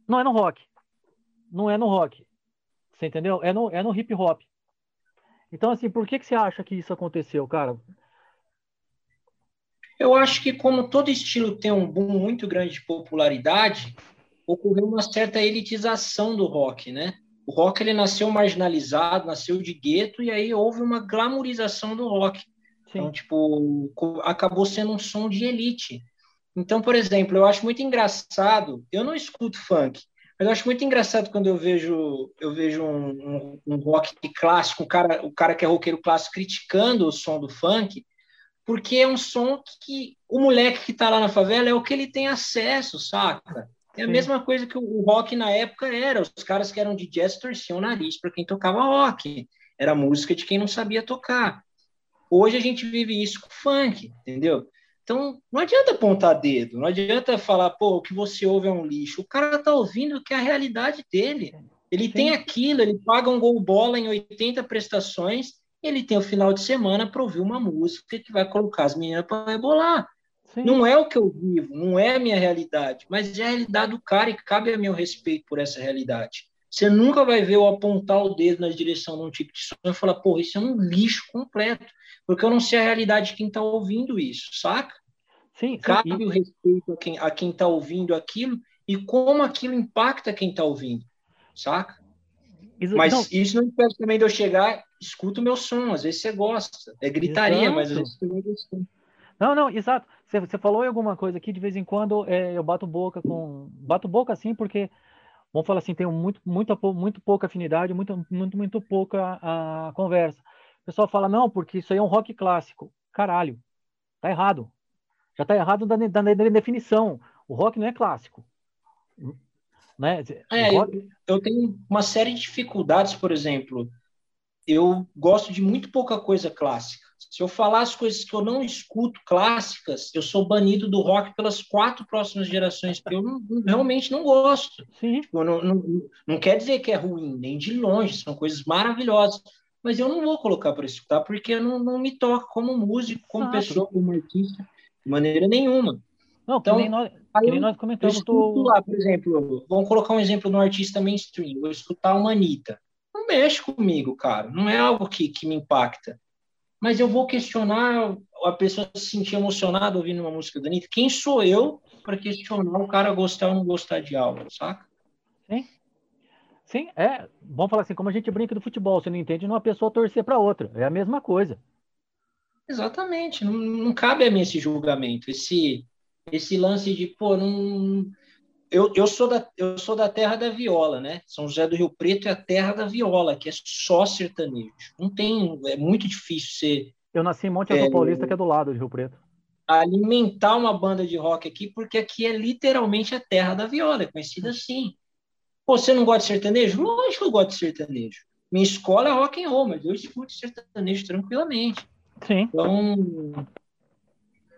não é no rock. Não é no rock. Você entendeu? É no, é no hip hop. Então, assim, por que, que você acha que isso aconteceu, cara? Eu acho que, como todo estilo tem um boom muito grande de popularidade, ocorreu uma certa elitização do rock, né? O rock ele nasceu marginalizado, nasceu de gueto, e aí houve uma glamorização do rock. Sim. Então, tipo, acabou sendo um som de elite. Então, por exemplo, eu acho muito engraçado, eu não escuto funk, mas eu acho muito engraçado quando eu vejo eu vejo um, um, um rock clássico, o cara, o cara que é roqueiro clássico criticando o som do funk, porque é um som que o moleque que está lá na favela é o que ele tem acesso, saca? É a Sim. mesma coisa que o rock na época era. Os caras que eram de jazz torciam o nariz para quem tocava rock. Era música de quem não sabia tocar. Hoje a gente vive isso com funk, entendeu? Então, não adianta apontar dedo, não adianta falar, pô, o que você ouve é um lixo. O cara tá ouvindo que é a realidade dele. Ele Sim. tem aquilo, ele paga um gol bola em 80 prestações, ele tem o final de semana para ouvir uma música que vai colocar as meninas para rebolar. Sim. Não é o que eu vivo, não é a minha realidade, mas é a realidade do cara e cabe a meu respeito por essa realidade. Você nunca vai ver eu apontar o dedo na direção de um tipo de som e falar, pô, isso é um lixo completo, porque eu não sei a realidade de quem está ouvindo isso, saca? Sim, Cabe sim. o respeito a quem a quem está ouvindo aquilo e como aquilo impacta quem está ouvindo, saca? Isso, Mas não... isso não impede também de eu chegar, escuta o meu som, às vezes você gosta. É gritaria, exato. mas às vezes você não gosta. Não, não, exato. Você, você falou em alguma coisa aqui, de vez em quando é, eu bato boca com. Bato boca assim, porque, vamos falar assim, tenho muito, muito, muito pouca afinidade, muito, muito, muito pouca a, conversa. O pessoal fala, não, porque isso aí é um rock clássico. Caralho, tá errado. Já tá errado da, da, da definição. O rock não é clássico. Né? É, rock... eu, eu tenho uma série de dificuldades, por exemplo. Eu gosto de muito pouca coisa clássica. Se eu falar as coisas que eu não escuto clássicas, eu sou banido do rock pelas quatro próximas gerações, porque eu não, realmente não gosto. Sim. Não, não, não, quer dizer que é ruim, nem de longe, são coisas maravilhosas. Mas eu não vou colocar para escutar, porque não, não me toca como músico, como Exato. pessoa, como artista, de maneira nenhuma. Não, então, nem nós, que nem nós comentamos. Eu lá, por exemplo, vamos colocar um exemplo no artista mainstream, vou escutar uma Anitta. Não mexe comigo, cara. Não é algo que, que me impacta mas eu vou questionar a pessoa se sentir emocionada ouvindo uma música da Anitta. Quem sou eu para questionar o cara gostar ou não gostar de algo, saca? Sim. Sim, é. Vamos falar assim, como a gente brinca do futebol, você não entende uma pessoa torcer para outra. É a mesma coisa. Exatamente. Não, não cabe a mim esse julgamento, esse, esse lance de, pô, não. Eu, eu, sou da, eu sou da terra da viola, né? São José do Rio Preto é a terra da viola, que é só sertanejo. Não tem, é muito difícil ser. Eu nasci em Monte Azul é, Paulista, que é do lado de Rio Preto. Alimentar uma banda de rock aqui, porque aqui é literalmente a terra da viola, é conhecida assim. Pô, você não gosta de sertanejo? Lógico que eu gosto de sertanejo. Minha escola é rock and roll, mas eu escuto sertanejo tranquilamente. Sim. Então,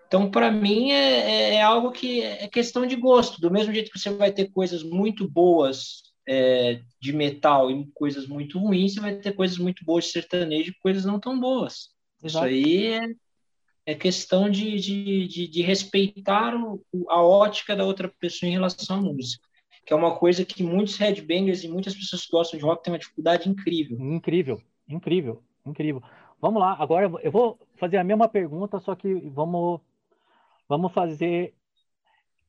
então, para mim, é, é, é, algo que é questão de gosto. Do mesmo jeito que você vai ter coisas muito boas é, de metal e coisas muito ruins, você vai ter coisas muito boas de sertanejo e coisas não tão boas. Exato. Isso aí é, é questão de, de, de, de respeitar o, a ótica da outra pessoa em relação à música. Que é uma coisa que muitos headbangers e muitas pessoas que gostam de rock têm uma dificuldade incrível. Incrível, incrível, incrível. Vamos lá, agora eu vou fazer a mesma pergunta, só que vamos Vamos fazer.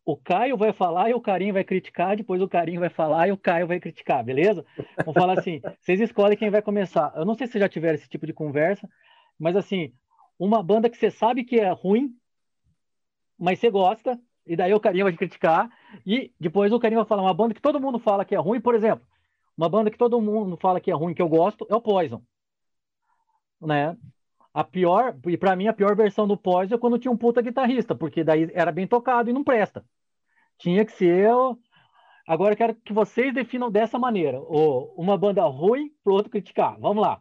O Caio vai falar e o Carinho vai criticar, depois o Carinho vai falar e o Caio vai criticar, beleza? Vamos falar assim: vocês escolhem quem vai começar. Eu não sei se vocês já tiveram esse tipo de conversa, mas assim, uma banda que você sabe que é ruim, mas você gosta, e daí o Carinho vai criticar, e depois o Carinho vai falar uma banda que todo mundo fala que é ruim, por exemplo, uma banda que todo mundo fala que é ruim, que eu gosto, é o Poison. Né? A pior, e para mim a pior versão do Poison é quando tinha um puta guitarrista, porque daí era bem tocado e não presta. Tinha que ser. Agora eu quero que vocês definam dessa maneira: uma banda ruim pro outro criticar. Vamos lá.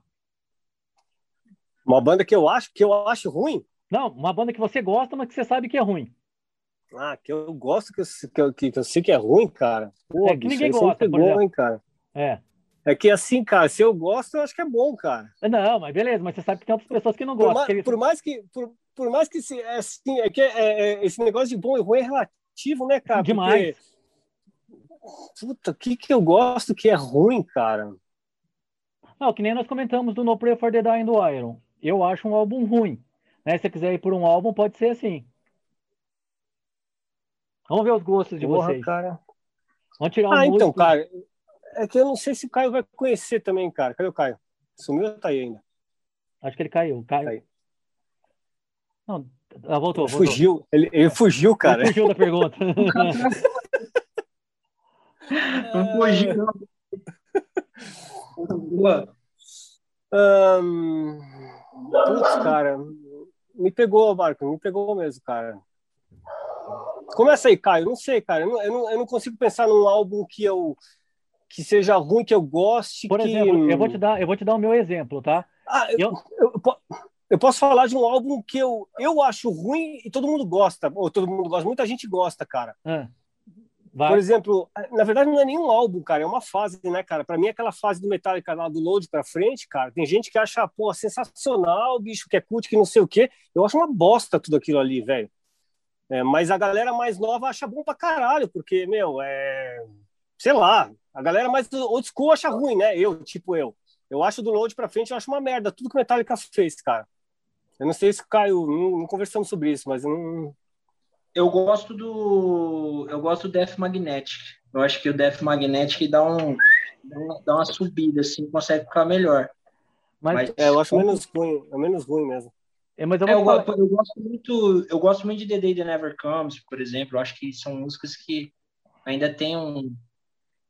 Uma banda que eu acho que eu acho ruim? Não, uma banda que você gosta, mas que você sabe que é ruim. Ah, que eu gosto, que eu, que, que eu sei que é ruim, cara. Pô, é que bicho, ninguém gosta, é bom, hein, cara. É. É que assim, cara, se eu gosto, eu acho que é bom, cara. Não, mas beleza, mas você sabe que tem outras pessoas que não gostam. Por, por mais que, por, por, mais que se, é, assim, é que é, é, esse negócio de bom e ruim é relativo, né, cara? Demais. Porque, puta, o que, que eu gosto que é ruim, cara? Não, que nem nós comentamos do No Prayer for the Dying do Iron. Eu acho um álbum ruim. Né? Se você quiser ir por um álbum, pode ser assim. Vamos ver os gostos de Porra, vocês. Cara. Vamos tirar um Ah, então, cara, é que eu não sei se o Caio vai conhecer também, cara. Cadê o Caio? Sumiu ou tá aí ainda? Acho que ele caiu. Caio. Caiu. Não, ah, voltou, voltou. Fugiu. Ele, ele fugiu, cara. Ele fugiu da pergunta. não fugiu. um, putz, cara. Me pegou, Marco. Me pegou mesmo, cara. Começa aí, Caio. Não sei, cara. Eu não, eu não, eu não consigo pensar num álbum que eu que seja ruim, que eu goste. Por que... exemplo, eu vou te dar, eu vou te dar o meu exemplo, tá? Ah, eu, eu, eu, posso falar de um álbum que eu, eu acho ruim e todo mundo gosta, ou todo mundo gosta, muita gente gosta, cara. Ah, Por exemplo, na verdade não é nenhum álbum, cara, é uma fase, né, cara? Para mim, aquela fase do Metallica lá do Load pra frente, cara, tem gente que acha, pô, sensacional, bicho, que é cult, que não sei o quê. Eu acho uma bosta tudo aquilo ali, velho. É, mas a galera mais nova acha bom pra caralho, porque, meu, é. Sei lá, a galera mais old school acha ruim, né? Eu, tipo eu. Eu acho do load pra frente, eu acho uma merda. Tudo que o Metallica fez, cara. Eu não sei se Caio, não, não conversamos sobre isso, mas eu não. Eu gosto do. Eu gosto do Death Magnetic. Eu acho que o Death Magnetic dá um. Dá uma subida, assim, consegue ficar melhor. Mas, mas é, eu acho menos ruim, é menos ruim mesmo. É, mas eu, é, eu, eu, gosto muito, eu gosto muito de The Day That Never Comes, por exemplo. Eu acho que são músicas que ainda tem um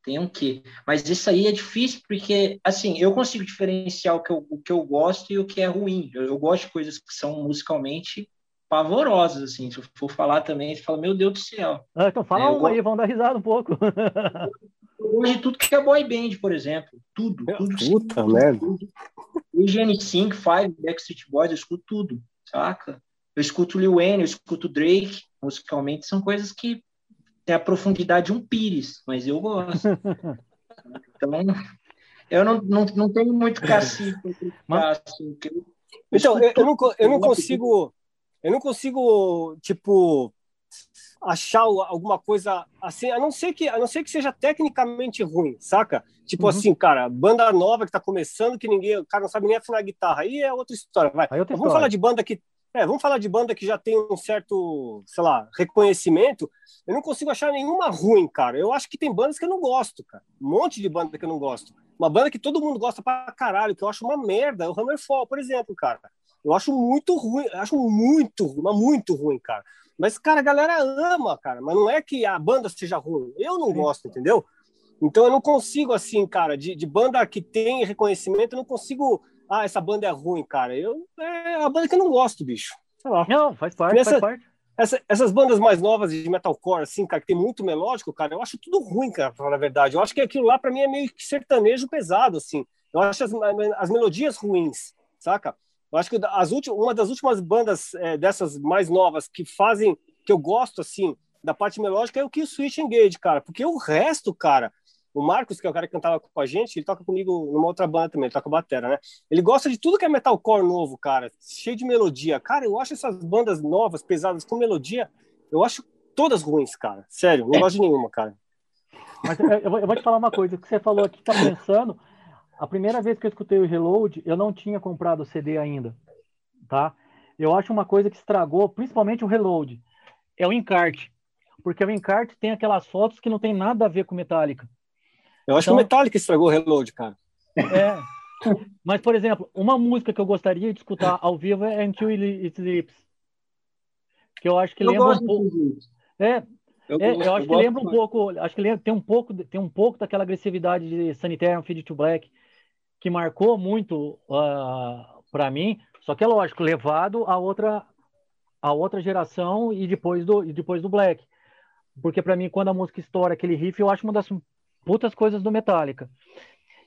tem um quê. Mas isso aí é difícil porque, assim, eu consigo diferenciar o que eu, o que eu gosto e o que é ruim. Eu, eu gosto de coisas que são musicalmente pavorosas, assim. Se eu for falar também, você fala, meu Deus do céu. Ah, então fala é, uma aí, vamos dar risada um pouco. de tudo que é boy band, por exemplo. Tudo. tudo Puta merda. IGN 5, 5, Backstreet Boys, eu escuto tudo, saca? Eu escuto Lil Wayne, eu escuto Drake, musicalmente são coisas que têm a profundidade de um pires, mas eu gosto. então, eu não, não, não tenho muito cacife mas... assim, eu, então, eu, eu, não, eu não consigo eu não consigo tipo achar alguma coisa assim, a não ser que a não ser que seja tecnicamente ruim, saca? Tipo uhum. assim, cara, banda nova que tá começando, que ninguém, o cara não sabe nem afinar a guitarra, aí é outra história, vai. Outra vamos história. falar de banda que é, vamos falar de banda que já tem um certo, sei lá, reconhecimento. Eu não consigo achar nenhuma ruim, cara. Eu acho que tem bandas que eu não gosto, cara. Um monte de banda que eu não gosto. Uma banda que todo mundo gosta pra caralho, que eu acho uma merda, é o Hammerfall, por exemplo, cara. Eu acho muito ruim, acho muito, mas muito ruim, cara. Mas, cara, a galera ama, cara. Mas não é que a banda seja ruim. Eu não gosto, entendeu? Então eu não consigo, assim, cara, de, de banda que tem reconhecimento, eu não consigo. Ah, essa banda é ruim, cara. Eu, é a banda que eu não gosto, bicho. Sei lá. Não, faz parte, Essa, faz parte. Essa, essas bandas mais novas de metalcore, assim, cara, que tem muito melódico, cara, eu acho tudo ruim, cara, pra falar a verdade. Eu acho que aquilo lá, para mim, é meio que sertanejo pesado, assim. Eu acho as, as melodias ruins, saca? Eu acho que as últimas, uma das últimas bandas é, dessas mais novas que fazem, que eu gosto, assim, da parte melódica é o que o Switch Engage, cara. Porque o resto, cara, o Marcos, que é o cara que cantava com a gente, ele toca comigo numa outra banda também, ele toca batera, né? Ele gosta de tudo que é metalcore novo, cara, cheio de melodia. Cara, eu acho essas bandas novas, pesadas, com melodia, eu acho todas ruins, cara. Sério, não gosto de nenhuma, cara. Mas eu vou, eu vou te falar uma coisa, o que você falou aqui, tá pensando, a primeira vez que eu escutei o Reload, eu não tinha comprado o CD ainda, tá? Eu acho uma coisa que estragou, principalmente o Reload, é o encarte. Porque o encarte tem aquelas fotos que não tem nada a ver com Metallica. Eu acho então, que o Metallica estragou o Reload, cara. É. Mas, por exemplo, uma música que eu gostaria de escutar ao vivo é Until It Sleeps. Que eu acho que eu lembra um pouco. É, eu, é, eu acho eu que lembra um pouco, acho que lembra, tem um pouco, tem um pouco daquela agressividade de Sanitarium Feed to Black que marcou muito uh, ah, para mim, só que é lógico, levado a outra a outra geração e depois do e depois do Black. Porque para mim quando a música estoura aquele riff, eu acho uma das putas coisas do Metallica.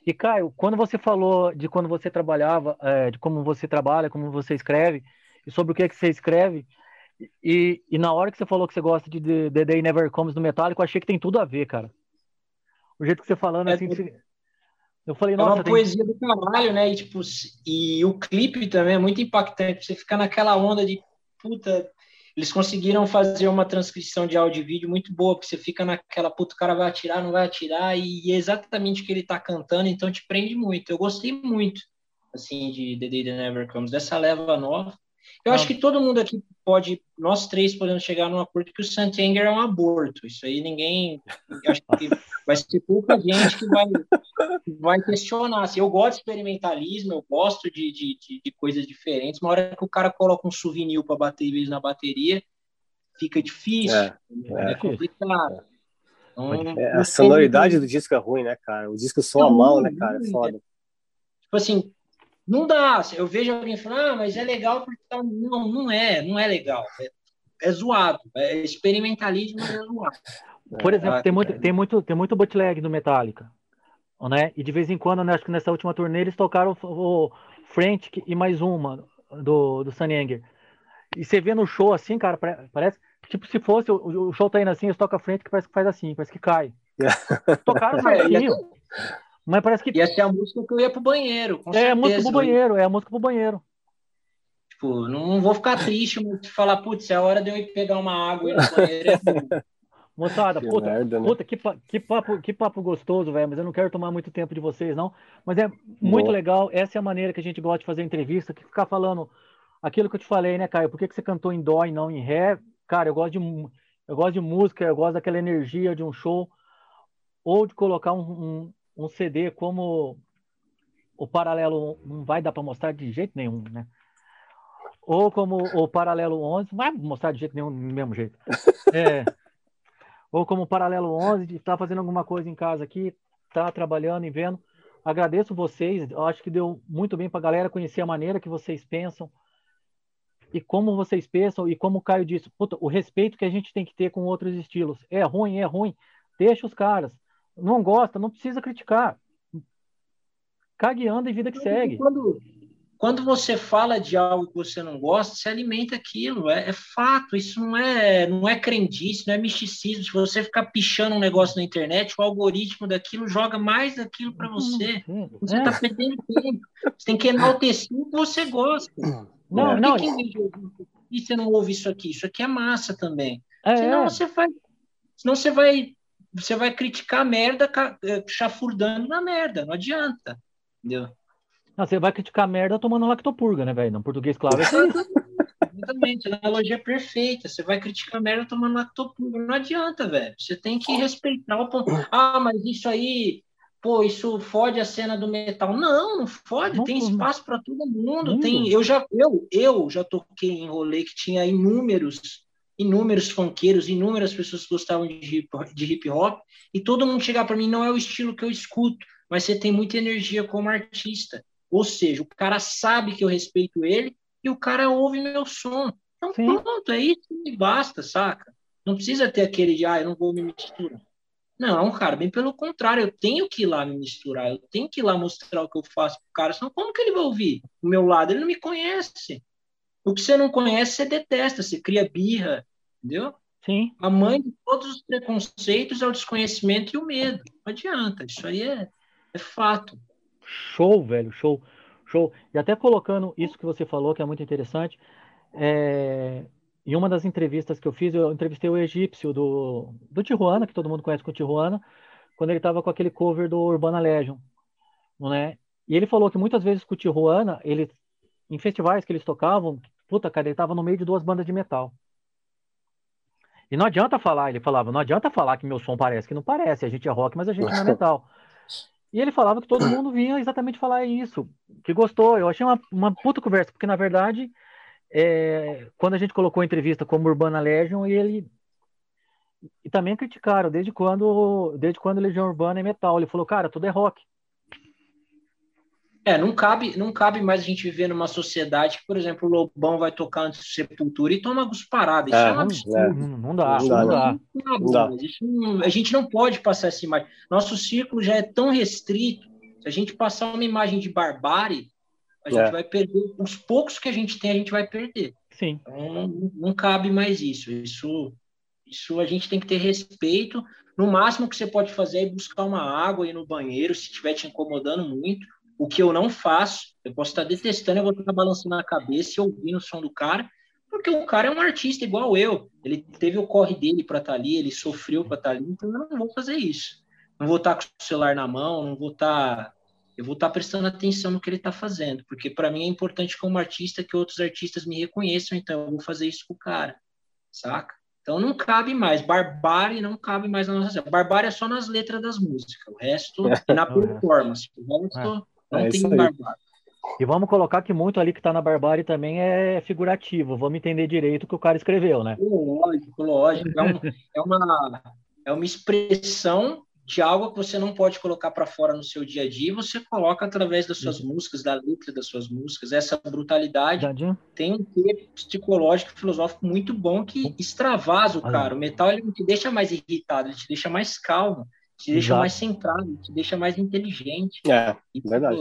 E Caio, quando você falou de quando você trabalhava, é, de como você trabalha, como você escreve, e sobre o que é que você escreve, e, e na hora que você falou que você gosta de The, The Day Never Comes do Metallica, eu achei que tem tudo a ver, cara. O jeito que você falando é, assim, eu falei, nossa. É uma tem... poesia do caralho, né? E, tipo, e o clipe também é muito impactante. Você fica naquela onda de puta. Eles conseguiram fazer uma transcrição de áudio e vídeo muito boa, porque você fica naquela puta, o cara vai atirar, não vai atirar, e é exatamente o que ele tá cantando, então te prende muito. Eu gostei muito, assim, de The Day That Never Comes, dessa leva nova. Eu acho que todo mundo aqui pode, nós três podemos chegar num acordo que o Santanger é um aborto. Isso aí ninguém, acho que vai ser pouca gente que vai, vai questionar. Assim, eu gosto de experimentalismo, eu gosto de, de, de, de coisas diferentes. Uma hora que o cara coloca um souvenir para bater vez na bateria, fica difícil, é, é, é complicado. Então, é, a sonoridade do disco é ruim, né, cara? O disco soa mal, né, cara? É foda. Tipo assim, não dá. Eu vejo alguém falando, ah, mas é legal porque tá... não, não é, não é legal. É, é zoado. É experimentalismo, mas é zoado. Por exemplo, tem muito, tem muito, tem muito bootleg do Metallica, né? E de vez em quando, né, acho que nessa última turnê eles tocaram o, o Frantic e mais uma do do Sunny Anger. E você vê no show assim, cara, parece tipo se fosse o, o show tá indo assim, eles tocam que parece que faz assim, parece que cai. Tocaram é, certinho. Mas parece que. Ia ser a música que eu ia pro banheiro. é certeza, a música pro banheiro, é a música pro banheiro. Tipo, não vou ficar triste de falar, putz, é a hora de eu ir pegar uma água e no banheiro. Moçada, que puta, merda, né? puta que, que, papo, que papo gostoso, velho. Mas eu não quero tomar muito tempo de vocês, não. Mas é muito Boa. legal. Essa é a maneira que a gente gosta de fazer entrevista, que ficar falando aquilo que eu te falei, né, Caio? Por que, que você cantou em dó e não em ré? Cara, eu gosto de, eu gosto de música, eu gosto daquela energia de um show, ou de colocar um, um, um CD como o paralelo não vai dar para mostrar de jeito nenhum, né? Ou como o paralelo 11, não vai mostrar de jeito nenhum, do mesmo jeito. É, ou como o paralelo 11, de estar tá fazendo alguma coisa em casa aqui, tá trabalhando e vendo. Agradeço vocês, eu acho que deu muito bem para a galera conhecer a maneira que vocês pensam e como vocês pensam e como o Caio disse, puta, o respeito que a gente tem que ter com outros estilos. É ruim, é ruim, deixa os caras. Não gosta, não precisa criticar. Cague anda e vida que segue. Quando, quando você fala de algo que você não gosta, você alimenta aquilo. É, é, fato, isso não é, não é crendice, não é misticismo. Se você ficar pichando um negócio na internet, o algoritmo daquilo joga mais daquilo para você. Você está é. perdendo tempo. Você tem que enaltecer o que você gosta. Não, não. E você não ouve isso aqui? Isso aqui é massa também. É, Senão é. você vai. Senão você vai. Você vai criticar a merda eh, chafurdando na merda. Não adianta. Entendeu? Não, você vai criticar a merda tomando lactopurga, né, velho? No português, claro. É Exatamente, analogia perfeita. Você vai criticar a merda tomando lactopurga. Não adianta, velho. Você tem que respeitar o ponto. Ah, mas isso aí, pô, isso fode a cena do metal. Não, não fode. Não, tem espaço para todo mundo. Tem, eu já, eu, eu já toquei em rolê que tinha inúmeros inúmeros funkeiros, inúmeras pessoas que gostavam de hip, hop, e todo mundo chegar para mim, não é o estilo que eu escuto, mas você tem muita energia como artista. Ou seja, o cara sabe que eu respeito ele e o cara ouve meu som. Então, Sim. pronto, é isso que basta, saca? Não precisa ter aquele de, ah, eu não vou me misturar. Não, cara, bem pelo contrário, eu tenho que ir lá me misturar, eu tenho que ir lá mostrar o que eu faço pro cara, senão como que ele vai ouvir? O meu lado, ele não me conhece. O que você não conhece, você detesta, você cria birra, entendeu? Sim. A mãe de todos os preconceitos é o desconhecimento e o medo. Não adianta, isso aí é, é fato. Show, velho, show, show. E até colocando isso que você falou, que é muito interessante, é... em uma das entrevistas que eu fiz, eu entrevistei o egípcio do, do Tijuana, que todo mundo conhece com Tijuana, quando ele estava com aquele cover do Urbana Legion, né? E ele falou que muitas vezes com o Tijuana, ele, em festivais que eles tocavam, puta, cara, ele estava no meio de duas bandas de metal. E não adianta falar, ele falava, não adianta falar que meu som parece, que não parece, a gente é rock, mas a gente não é metal. E ele falava que todo mundo vinha exatamente falar isso, que gostou. Eu achei uma, uma puta conversa, porque na verdade, é, quando a gente colocou a entrevista como Urbana Legion, ele. E também criticaram, desde quando, desde quando Legião Urbana é metal. Ele falou, cara, tudo é rock. É, não cabe, não cabe mais a gente viver numa sociedade que, por exemplo, o Lobão vai tocar antes do Sepultura e toma paradas. Isso é, é um absurdo. É. Não, dá, não, não dá. Não dá. Isso, a gente não pode passar essa imagem. Nosso círculo já é tão restrito. Se a gente passar uma imagem de barbárie, a gente é. vai perder. Os poucos que a gente tem, a gente vai perder. Sim. Então, não, não cabe mais isso. Isso, isso a gente tem que ter respeito. No máximo que você pode fazer é buscar uma água aí no banheiro, se estiver te incomodando muito o que eu não faço, eu posso estar detestando, eu vou estar balançando a cabeça e ouvindo o som do cara, porque o cara é um artista igual eu. Ele teve o corre dele para estar ali, ele sofreu para estar ali, então eu não vou fazer isso. Não vou estar com o celular na mão, não vou estar. Eu vou estar prestando atenção no que ele está fazendo, porque para mim é importante como artista que outros artistas me reconheçam, então eu vou fazer isso com o cara, saca? Então não cabe mais. Barbárie não cabe mais na nossa. Barbárie é só nas letras das músicas. O resto é na performance. O resto não é tem barbárie. E vamos colocar que muito ali que está na barbárie também é figurativo. Vamos entender direito o que o cara escreveu, né? Lógico, lógico. É, um, é, uma, é uma expressão de algo que você não pode colocar para fora no seu dia a dia, você coloca através das suas músicas, da letra das suas músicas. Essa brutalidade Verdade. tem um quê psicológico, filosófico muito bom que extravasa o cara. O metal ele não te deixa mais irritado, ele te deixa mais calmo te deixa Exato. mais centrado, te deixa mais inteligente. É, isso, verdade.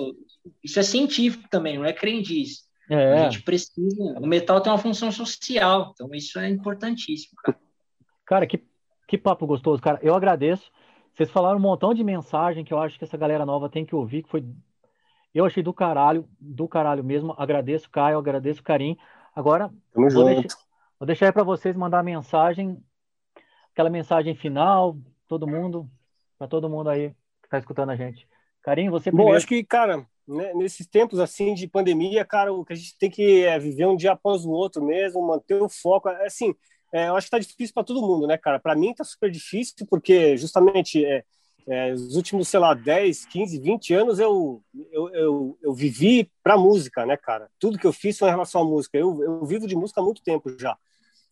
Isso é científico também, não é crendice. É. A gente precisa. O metal tem uma função social, então isso é importantíssimo, cara. Cara, que, que papo gostoso, cara. Eu agradeço. Vocês falaram um montão de mensagem que eu acho que essa galera nova tem que ouvir, que foi. Eu achei do caralho, do caralho mesmo. Agradeço, Caio, agradeço, Karim. Agora, vou. Deixar, vou deixar aí para vocês mandar a mensagem, aquela mensagem final, todo mundo para todo mundo aí que está escutando a gente. Carinho, você primeiro. Bom, acho que, cara, né, nesses tempos assim de pandemia, cara, o que a gente tem que é, viver um dia após o outro mesmo, manter o foco. É, assim, é, eu acho que tá difícil para todo mundo, né, cara? Para mim tá super difícil, porque justamente é, É, os últimos, sei lá, 10, 15, 20 anos eu, eu, eu, eu vivi para música, né, cara? Tudo que eu fiz foi em relação à música. Eu, eu vivo de música há muito tempo já.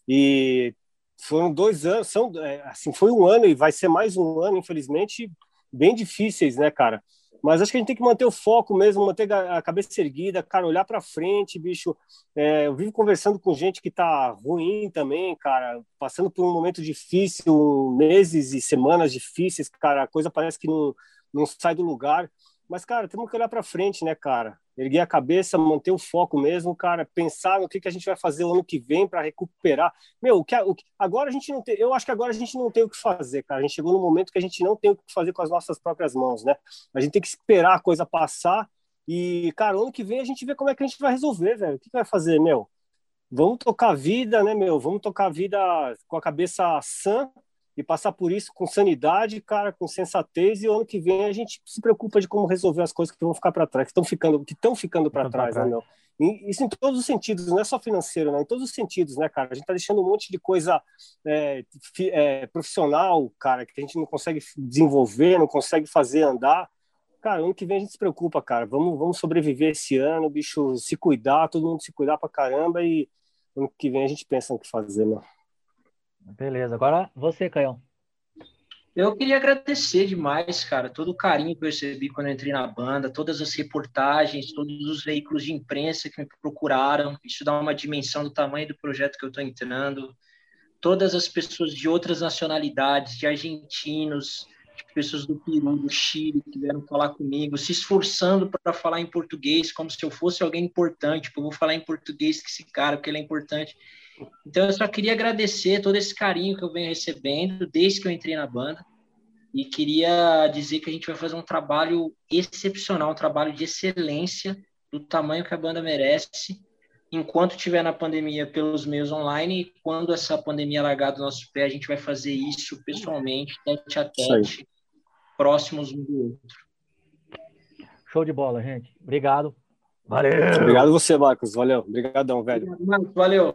E foram dois anos, são, é, assim, foi um ano e vai ser mais um ano, infelizmente, bem difíceis, né, cara? Mas acho que a gente tem que manter o foco mesmo, manter a cabeça erguida, cara, olhar para frente, bicho. É, eu vivo conversando com gente que tá ruim também, cara, passando por um momento difícil, meses e semanas difíceis, cara, a coisa parece que não, não sai do lugar. Mas, cara, temos que olhar para frente, né, cara? Erguer a cabeça, manter o foco mesmo, cara, pensar no que, que a gente vai fazer o ano que vem para recuperar. Meu, o que, o que, agora a gente não tem, eu acho que agora a gente não tem o que fazer, cara. A gente chegou no momento que a gente não tem o que fazer com as nossas próprias mãos, né? A gente tem que esperar a coisa passar e, cara, o ano que vem a gente vê como é que a gente vai resolver, velho. O que, que vai fazer, meu? Vamos tocar a vida, né, meu? Vamos tocar a vida com a cabeça sã e passar por isso com sanidade, cara, com sensatez, e o ano que vem a gente se preocupa de como resolver as coisas que vão ficar para trás, que estão ficando, que estão ficando para trás, né, meu? E, isso em todos os sentidos, não é só financeiro, né? Em todos os sentidos, né, cara? A gente tá deixando um monte de coisa é, é, profissional, cara, que a gente não consegue desenvolver, não consegue fazer andar. Cara, ano que vem a gente se preocupa, cara. Vamos, vamos sobreviver esse ano, bicho, se cuidar, todo mundo se cuidar pra caramba e ano que vem a gente pensa no que fazer, meu. Beleza, agora você, Caião. Eu queria agradecer demais, cara, todo o carinho que eu recebi quando eu entrei na banda, todas as reportagens, todos os veículos de imprensa que me procuraram. Isso dá uma dimensão do tamanho do projeto que eu estou entrando. Todas as pessoas de outras nacionalidades, de argentinos, de pessoas do Peru, do Chile, que vieram falar comigo, se esforçando para falar em português, como se eu fosse alguém importante. Tipo, eu vou falar em português com esse cara, porque ele é importante. Então, eu só queria agradecer todo esse carinho que eu venho recebendo desde que eu entrei na banda. E queria dizer que a gente vai fazer um trabalho excepcional, um trabalho de excelência, do tamanho que a banda merece, enquanto estiver na pandemia pelos meios online. E quando essa pandemia largar do nosso pé, a gente vai fazer isso pessoalmente, tete a tete, próximos um do outro. Show de bola, gente. Obrigado. Valeu. Obrigado você, Marcos. Valeu. Obrigadão, velho. Valeu.